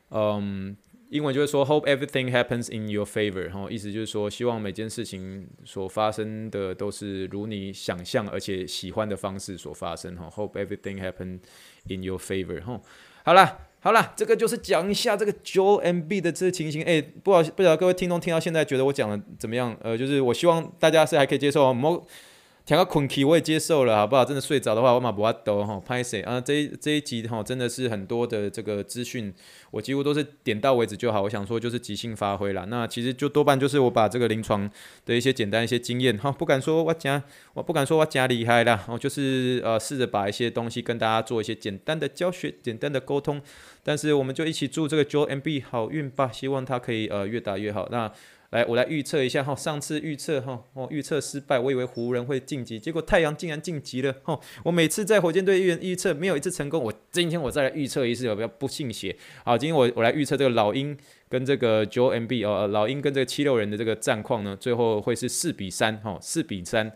嗯。英文就是说，Hope everything happens in your favor，哈，意思就是说，希望每件事情所发生的都是如你想象而且喜欢的方式所发生，哈，Hope everything happens in your favor，哈，好了，好了，这个就是讲一下这个 Joel m b 的这个情形，哎，不好，不晓得各位听众听到现在觉得我讲的怎么样？呃，就是我希望大家是还可以接受，某调个困气我也接受了，好不好？真的睡着的话，我马不阿抖哈，拍谁啊？这一这一集哈，真的是很多的这个资讯，我几乎都是点到为止就好。我想说就是即兴发挥啦。那其实就多半就是我把这个临床的一些简单一些经验哈，不敢说我讲，我不敢说我讲厉害啦，我就是呃试着把一些东西跟大家做一些简单的教学、简单的沟通。但是我们就一起祝这个 Joe MB 好运吧，希望他可以呃越打越好。那。来，我来预测一下哈。上次预测哈，哦，预测失败，我以为湖人会晋级，结果太阳竟然晋级了哈。我每次在火箭队预预测没有一次成功，我今天我再来预测一次，我不要不信邪。好，今天我我来预测这个老鹰跟这个 Joel Embiid 哦，老鹰跟这个七六人的这个战况呢，最后会是四比三哈，四比三，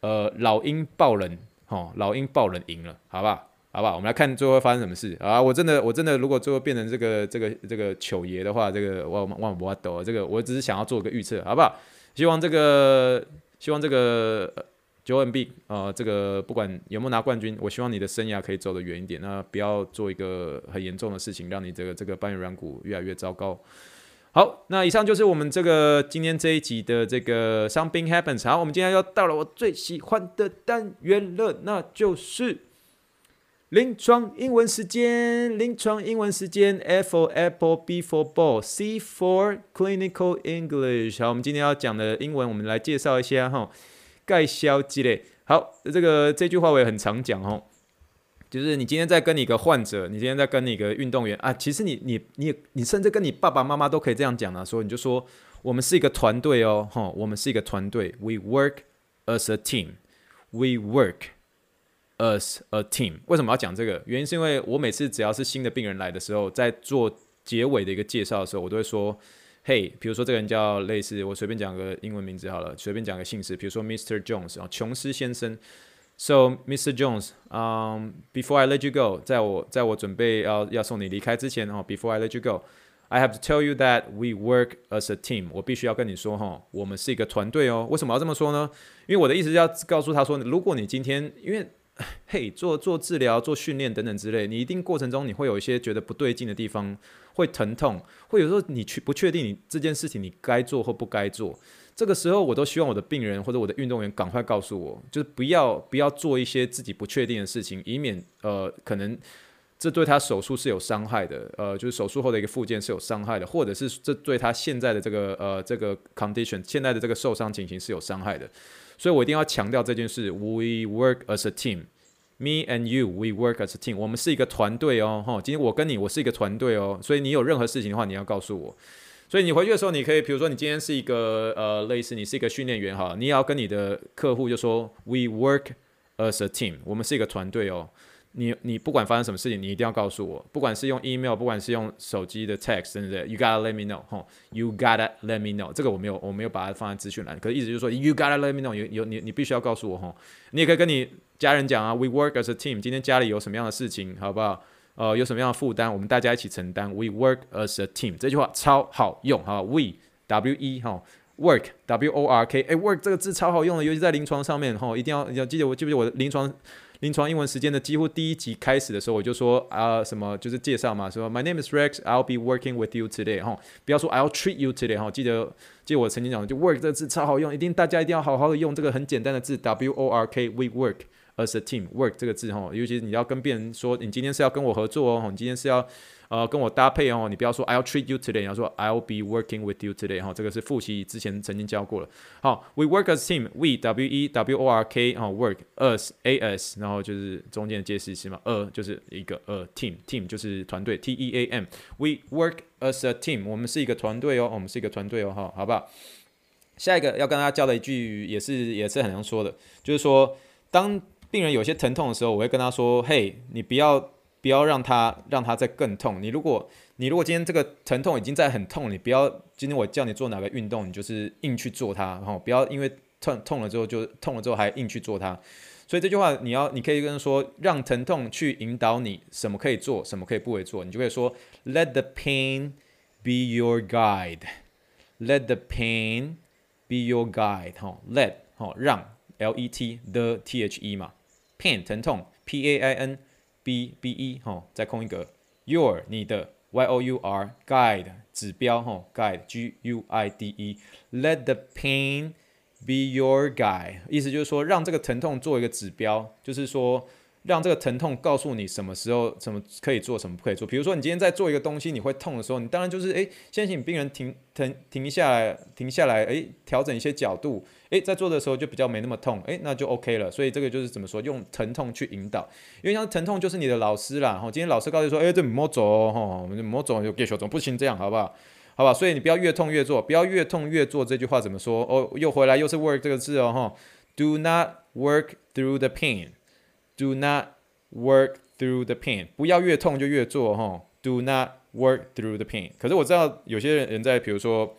呃，老鹰爆冷哈，老鹰爆冷赢了，好不好？好不好？我们来看最后会发生什么事啊！我真的，我真的，如果最后变成这个、这个、这个糗爷的话，这个我我我抖，这个我只是想要做个预测，好不好？希望这个，希望这个 Joel Embiid 啊，这个不管有没有拿冠军，我希望你的生涯可以走得远一点，那不要做一个很严重的事情，让你这个这个半月软骨越来越糟糕。好，那以上就是我们这个今天这一集的这个 Something Happens。好，我们今天又到了我最喜欢的单元了，那就是。临床英文时间，临床英文时间，F for Apple，B for Ball，C for Clinical English。好，我们今天要讲的英文，我们来介绍一下哈。介绍一下。好，这个这句话我也很常讲哦，就是你今天在跟你一个患者，你今天在跟你一个运动员啊，其实你你你你甚至跟你爸爸妈妈都可以这样讲啊，所以你就说我们是一个团队哦，哈，我们是一个团队，We work as a team，We work。As a team，为什么要讲这个？原因是因为我每次只要是新的病人来的时候，在做结尾的一个介绍的时候，我都会说：“嘿，比如说这个人叫类似，我随便讲个英文名字好了，随便讲个姓氏，比如说 Mr. Jones 啊，琼斯先生。So Mr. Jones，嗯，Before I let you go，在我在我准备要要送你离开之前哦，Before I let you go，I have to tell you that we work as a team。我必须要跟你说哈，我们是一个团队哦。为什么要这么说呢？因为我的意思是要告诉他说，如果你今天因为嘿，做做治疗、做训练等等之类，你一定过程中你会有一些觉得不对劲的地方，会疼痛，会有时候你去不确定你这件事情你该做或不该做。这个时候，我都希望我的病人或者我的运动员赶快告诉我，就是不要不要做一些自己不确定的事情，以免呃可能这对他手术是有伤害的，呃就是手术后的一个附件是有伤害的，或者是这对他现在的这个呃这个 condition 现在的这个受伤情形是有伤害的。所以我一定要强调这件事。We work as a team. Me and you, we work as a team. 我们是一个团队哦，哈。今天我跟你，我是一个团队哦。所以你有任何事情的话，你要告诉我。所以你回去的时候，你可以，比如说你今天是一个呃，类似你是一个训练员哈，你也要跟你的客户就说，We work as a team. 我们是一个团队哦。你你不管发生什么事情，你一定要告诉我。不管是用 email，不管是用手机的 text，对不对？You gotta let me know，哈。You gotta let me know。这个我没有我没有把它放在资讯栏，可是意思就是说，You gotta let me know 有。有你你必须要告诉我哈。你也可以跟你家人讲啊，We work as a team。今天家里有什么样的事情，好不好？呃，有什么样的负担，我们大家一起承担。We work as a team。这句话超好用哈。We W E 哈，work W O R K。哎，work 这个字超好用的，尤其在临床上面哈，一定要要记得我记不记得我的临床。临床英文时间的几乎第一集开始的时候，我就说啊，什么就是介绍嘛，说 My name is Rex，I'll be working with you today，哈，不要说 I'll treat you today，哈，记得记得我曾经讲的，就 work 这个字超好用，一定大家一定要好好的用这个很简单的字 W O R K，We work as a team，work 这个字哈，尤其你要跟别人说，你今天是要跟我合作哦，你今天是要。呃，跟我搭配哦，你不要说 I'll treat you today，你要说 I'll be working with you today 哈，这个是复习之前曾经教过了。好，We work as team，We W E W O R K 哈，work as A S，然后就是中间的介词是嘛，a 就是一个呃 team，team 就是团队，T E A M，We work as a team，我们是一个团队哦，我们是一个团队哦，哈，好不好？下一个要跟大家教的一句也是也是很常说的，就是说当病人有些疼痛的时候，我会跟他说，嘿，你不要。不要让他让他再更痛。你如果你如果今天这个疼痛已经在很痛，你不要今天我叫你做哪个运动，你就是硬去做它，然后不要因为痛痛了之后就痛了之后还硬去做它。所以这句话你要你可以跟他说，让疼痛去引导你什么可以做，什么可以不会做，你就可以说 Let the pain be your guide. Let the pain be your guide. 哈，let 哈让 L E T the T H E 嘛，pain 疼痛 P A I N。B b e 哈，再空一格，your 你的 y o u r guide 指标哈，guide g u i d e let the pain be your guide，意思就是说让这个疼痛做一个指标，就是说。让这个疼痛告诉你什么时候什么可以做，什么不可以做。比如说，你今天在做一个东西，你会痛的时候，你当然就是诶，先请病人停停停下来，停下来，诶，调整一些角度，诶，在做的时候就比较没那么痛，诶，那就 OK 了。所以这个就是怎么说，用疼痛去引导，因为像疼痛就是你的老师啦。哈，今天老师告诉你说，诶，这摸走哦，哈，我们摸走就给小总不行这样，好不好？好吧，所以你不要越痛越做，不要越痛越做。这句话怎么说？哦，又回来又是 work 这个字哦，哈，do not work through the pain do not work through the pain 不要越痛就越做哈 do not work through the pain 可是我知道有些人人在比如说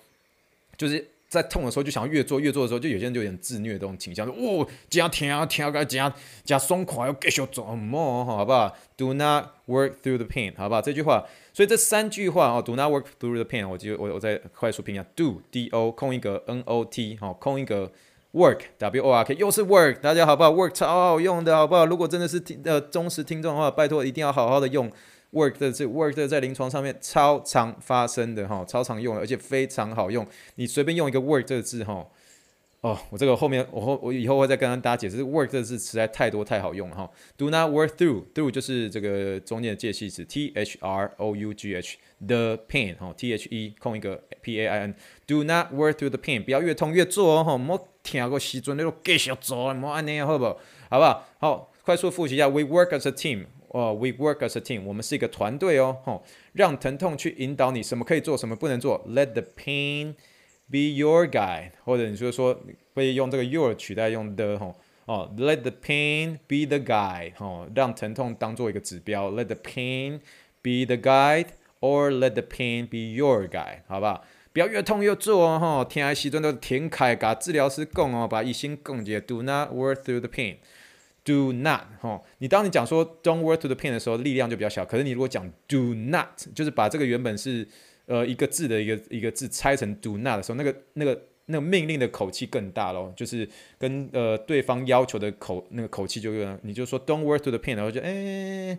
就是在痛的时候就想要越做越做的时候就有些人就有点自虐这种倾向说哦这样挺啊挺啊感觉这样这样松垮要继续做梦好吧。Do not work through the pain 好吧这句话。所以这三句话哦 do not work through the pain 我记我我再快速拼一下。Do do 空一格 not 空一格。Work W O R K 又是 work，大家好不好？Work 超好用的，好不好？如果真的是听呃忠实听众的话，拜托一定要好好的用 work 的这 work 的在临床上面超常发生的哈，超常用的，而且非常好用。你随便用一个 work 这个字哈。哦，我这个后面我后我以后会再跟大家解释，work 这个字实在太多太好用了哈。Do not work through，through 就是这个中间的介系词，T H R O U G H，the pain 哈，T H E 空一个 P A I N，Do not work through the pain，不要越痛越做哦哈，莫听个时阵你都继续做，莫安尼好不好？好不好？好，快速复习一下，We work as a team，哦，We work as a team，我们是一个团队哦，吼，让疼痛去引导你，什么可以做，什么不能做，Let the pain。Be your guide，或者你就是说会用这个 your 取代用 the 吼哦，Let the pain be the guide，吼，让疼痛当做一个指标，Let the pain be the guide，or let the pain be your guide，好不好？不要越痛越做哦，吼，听来时阵都停开，嘎治疗师讲哦，把医生讲解，Do not work through the pain，Do not，吼，你当你讲说 Don't work through the pain 的时候，力量就比较小，可是你如果讲 Do not，就是把这个原本是呃，一个字的一个一个字拆成 do not 的时候，那个那个那个命令的口气更大咯，就是跟呃对方要求的口那个口气就更，你就说 don't worth do the pain，然后就哎、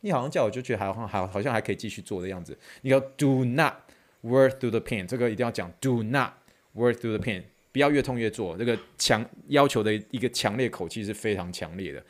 你好像叫我就觉得还好还好像还可以继续做的样子。你要 do not worth do the pain，这个一定要讲 do not worth do the pain，不要越痛越做，这个强要求的一个强烈口气是非常强烈的。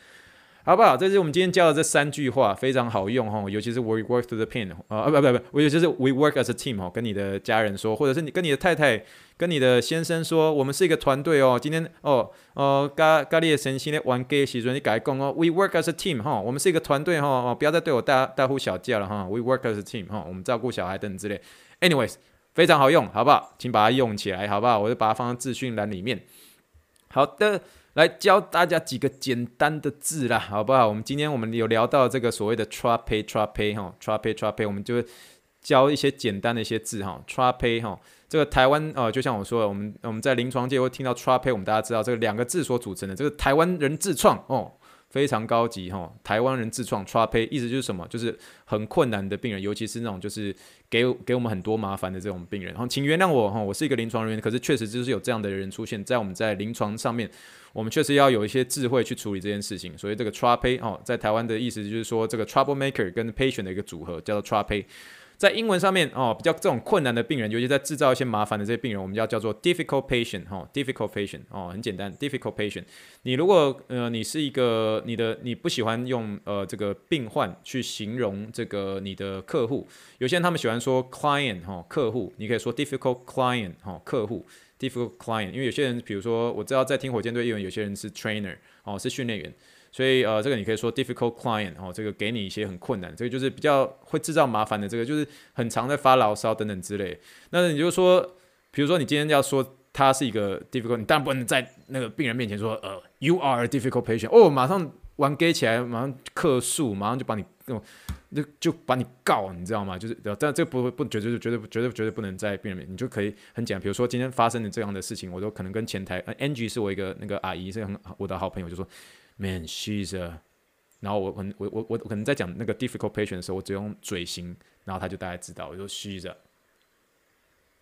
好不好？这是我们今天教的这三句话，非常好用哈。尤其是 we work to the pain 啊，不不不，我尤其是 we work as a team 哈，跟你的家人说，或者是你跟你的太太、跟你的先生说，我们是一个团队哦。今天哦哦，咖咖喱的神仙的玩 gay 时阵，你改讲哦，we work as a team 哈，我们是一个团队哈哦，不要再对我大大呼小叫了哈。we work as a team 哈，我们照顾小孩等等之类。anyways，非常好用，好不好？请把它用起来，好不好？我就把它放在资讯栏里面。好的。来教大家几个简单的字啦，好不好？我们今天我们有聊到这个所谓的 trape trape 哈，trape trape，我们就教一些简单的一些字哈，trape 哈，这个台湾哦，就像我说的，我们我们在临床界会听到 trape，我们大家知道这个两个字所组成的，这个台湾人自创哦。非常高级哈，台湾人自创 trape 意思就是什么？就是很困难的病人，尤其是那种就是给给我们很多麻烦的这种病人。然后请原谅我哈，我是一个临床人员，可是确实就是有这样的人出现在我们在临床上面，我们确实要有一些智慧去处理这件事情。所以这个 trape 哦，在台湾的意思就是说这个 trouble maker 跟 patient 的一个组合叫做 trape。在英文上面哦，比较这种困难的病人，尤其在制造一些麻烦的这些病人，我们要叫做 difficult patient 哈，difficult patient 哦，很简单，difficult patient。你如果呃，你是一个你的你不喜欢用呃这个病患去形容这个你的客户，有些人他们喜欢说 client 哈，客户，你可以说 difficult client 哈，客户，difficult client，因为有些人比如说我知道在听火箭队英文，有些人是 trainer 哦，是训练员。所以呃，这个你可以说 difficult client 哦，这个给你一些很困难，这个就是比较会制造麻烦的，这个就是很常在发牢骚等等之类。那你就说，比如说你今天要说他是一个 difficult，你当然不能在那个病人面前说呃，you are a difficult patient，哦，马上玩 gay 起来，马上克诉，马上就把你那种就就把你告，你知道吗？就是但这个不不绝对绝对绝对绝对不能在病人面前，你就可以很简单，比如说今天发生的这样的事情，我都可能跟前台呃 Angie 是我一个那个阿姨，是很我的好朋友，就说。Man, she's a，然后我我我我我可能在讲那个 difficult patient 的时候，我只用嘴型，然后他就大概知道，我说 she's a，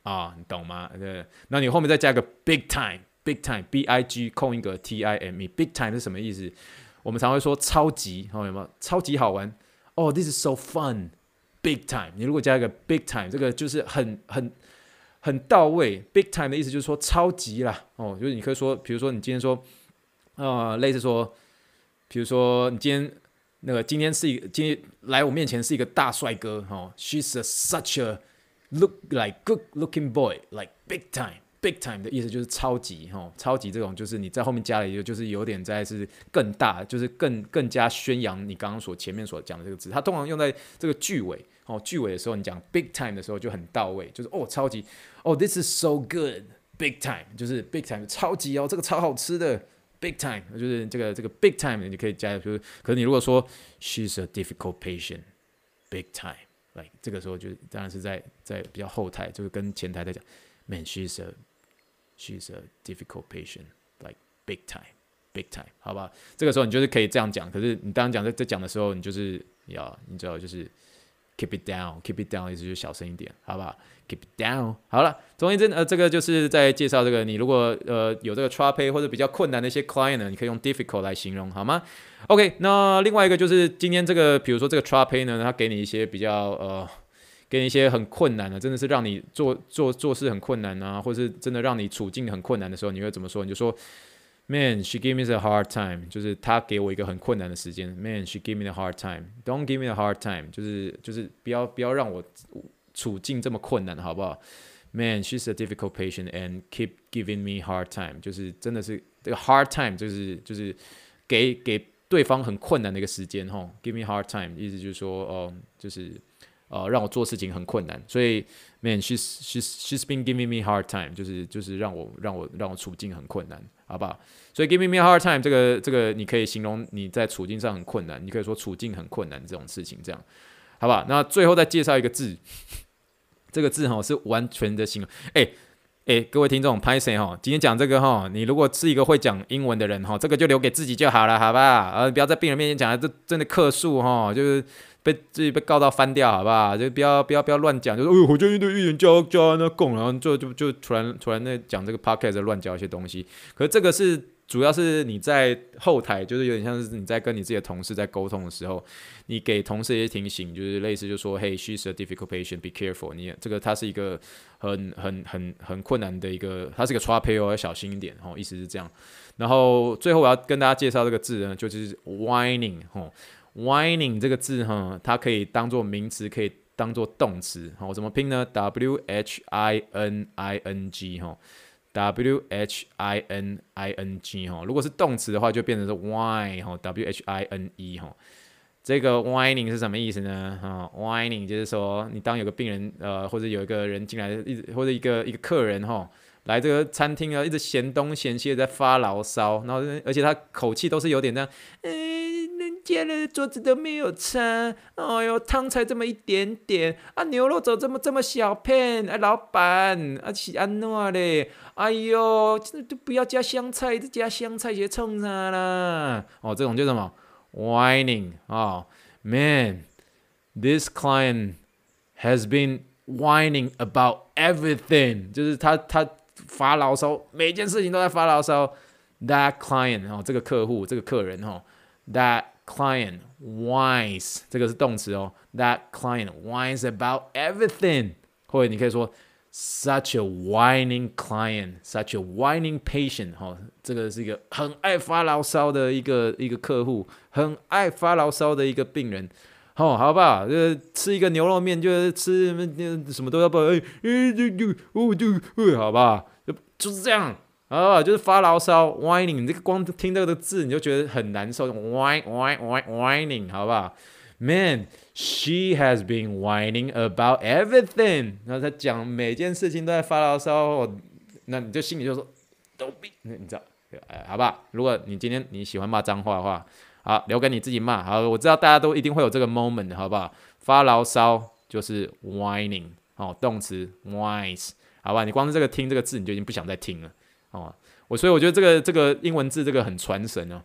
啊，你懂吗？对，那你后面再加个 big time，big time，b i g 空一个 t i m e，big time 是什么意思？我们常会说超级，好有没有？超级好玩哦，this is so fun，big time。你如果加一个 big time，这个就是很很很到位，big time 的意思就是说超级啦，哦，就是你可以说，比如说你今天说，呃，类似说，比如说你今天那个今天是一个今天来我面前是一个大帅哥，哦，she's a such a look like good looking boy，like big time，big time 的意思就是超级，哦，超级这种就是你在后面加了一个，就是有点在是更大，就是更更加宣扬你刚刚所前面所讲的这个字，它通常用在这个句尾。哦，句尾的时候，你讲 big time 的时候就很到位，就是哦，超级哦，this is so good，big time，就是 big time，超级哦，这个超好吃的，big time，就是这个这个 big time，你可以加，就是，可是你如果说 she's a difficult patient，big time，like 这个时候就当然是在在比较后台，就是跟前台在讲，man，she's a she's a difficult patient，like big time，big time，好吧，这个时候你就是可以这样讲，可是你当讲在在讲的时候，你就是要你知道就是。Keep it down, keep it down，意思就是小声一点，好不好？Keep it down。好了，总而言之，呃，这个就是在介绍这个。你如果呃有这个 trial pay 或者比较困难的一些 client 呢，你可以用 difficult 来形容，好吗？OK，那另外一个就是今天这个，比如说这个 trial pay 呢，它给你一些比较呃，给你一些很困难的，真的是让你做做做事很困难啊，或是真的让你处境很困难的时候，你会怎么说？你就说。Man, she gave me a hard time，就是她给我一个很困难的时间。Man, she gave me a hard time. Don't give me a hard time，就是就是不要不要让我处境这么困难，好不好？Man, she's a difficult patient and keep giving me hard time，就是真的是这个 hard time，就是就是给给对方很困难的一个时间，吼，give me hard time，意思就是说，哦，就是呃让我做事情很困难，所以 Man, she's she's she's been giving me hard time，就是就是让我让我让我处境很困难。好不好？所以 give me hard time 这个这个你可以形容你在处境上很困难，你可以说处境很困难这种事情，这样，好不好？那最后再介绍一个字，这个字哈是完全的形容。哎哎，各位听众，拍谁哈？今天讲这个哈，你如果是一个会讲英文的人哈，这个就留给自己就好了，好吧？呃，不要在病人面前讲，这真的客诉哈，就是。被自己被告到翻掉，好不好？就不要不要不要乱讲，就是哎呦，火箭队的预言教教那供，然后就就就突然突然那讲这个 podcast 乱教一些东西。可是这个是主要是你在后台，就是有点像是你在跟你自己的同事在沟通的时候，你给同事一些提醒，就是类似就说，Hey, she's a difficult patient, be careful。你这个它是一个很很很很困难的一个，它是个 trial pay 哦，要小心一点哦，意思是这样。然后最后我要跟大家介绍这个字呢，就是 whining 哦。Whining 这个字哈，它可以当做名词，可以当做动词。好，我怎么拼呢？W H I N I N G 哈，W H I N I N G 哈。如果是动词的话，就变成是 whine 哈，W H I N E 哈。这个 whining 是什么意思呢？哈，whining 就是说，你当有个病人呃，或者有一个人进来，或者一个一个客人哈，来这个餐厅啊，一直嫌东嫌西在发牢骚，然后而且他口气都是有点这样，哎，人家的桌子都没有擦，哎哟，汤才这么一点点啊，牛肉怎么这么这么小片？哎，老板，啊是安诺嘞？哎哟，真的都不要加香菜，这加香菜也冲啥啦？哦，这种叫什么？Whining 哦，Man，this client has been whining about everything，就是他他发牢骚，每件事情都在发牢骚。That client 哦，这个客户，这个客人哦，That。Client whines，这个是动词哦。That client whines about everything，或者你可以说 such a whining client，such a whining patient。哈，这个是一个很爱发牢骚的一个一个客户，很爱发牢骚的一个病人。好，好不好？就是吃一个牛肉面，就是吃什么都要不哎哎就就哦就，好吧？就是这样。哦，就是发牢骚，whining，你这个光听这个字你就觉得很难受，whine whine whine whining，好不好？Man，she has been whining about everything。然后他讲每件事情都在发牢骚，那你就心里就说，都逼，你知道，哎，好不好？如果你今天你喜欢骂脏话的话，好，留给你自己骂。好，我知道大家都一定会有这个 moment，好不好？发牢骚就是 whining，哦，动词 whines，好吧？你光是这个听这个字，你就已经不想再听了。哦，我所以我觉得这个这个英文字这个很传神哦，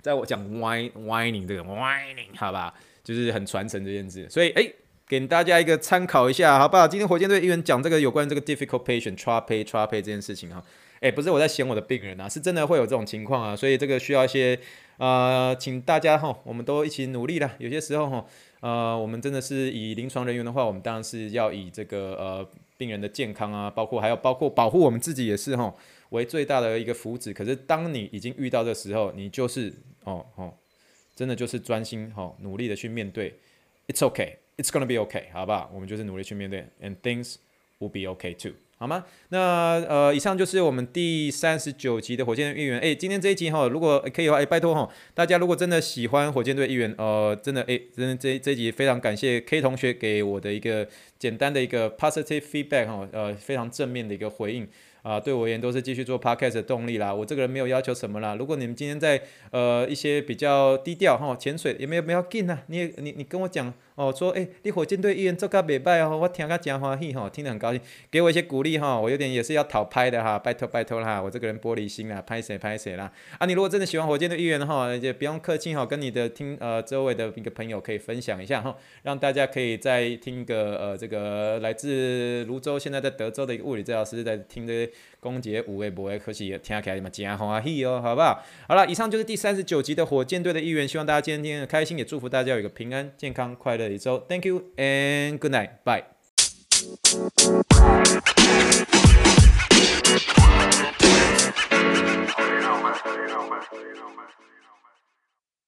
在我讲 wine wining 这个 wining，好吧，就是很传神这件事，所以哎，给大家一个参考一下，好不好？今天火箭队议员讲这个有关这个 difficult patient trial pay trap pay 这件事情哈，哎，不是我在嫌我的病人啊，是真的会有这种情况啊，所以这个需要一些呃，请大家哈，我们都一起努力啦。有些时候哈，呃，我们真的是以临床人员的话，我们当然是要以这个呃。病人的健康啊，包括还有包括保护我们自己也是哈，为最大的一个福祉。可是当你已经遇到的时候，你就是哦哦，真的就是专心哈，努力的去面对。It's okay, it's gonna be okay，好不好？我们就是努力去面对，and things will be okay too。好吗？那呃，以上就是我们第三十九集的火箭队议员。哎，今天这一集哈，如果可以的话，哎，拜托哈，大家如果真的喜欢火箭队议员，呃，真的哎，真的这这一集非常感谢 K 同学给我的一个简单的一个 positive feedback 哈，呃，非常正面的一个回应。啊，对我而言都是继续做 podcast 的动力啦。我这个人没有要求什么啦。如果你们今天在呃一些比较低调哈，潜水也没有没有紧呐。你你你跟我讲哦，说哎，你火箭队议员做个袂歹哦，我听个真欢喜哈，听得很高兴，给我一些鼓励哈。我有点也是要讨拍的哈，拜托拜托啦，我这个人玻璃心啦，拍谁拍谁啦。啊，你如果真的喜欢火箭队议员的话，也不用客气哈，跟你的听呃周围的一个朋友可以分享一下哈，让大家可以再听个呃这个来自泸州现在在德州的一个物理治疗师在听的。总结五位不会，可是听起来嘛，真欢喜哦，好不好？好了，以上就是第三十九集的火箭队的一员，希望大家今天开心，也祝福大家有一个平安、健康、快乐一周。Thank you and good night，bye。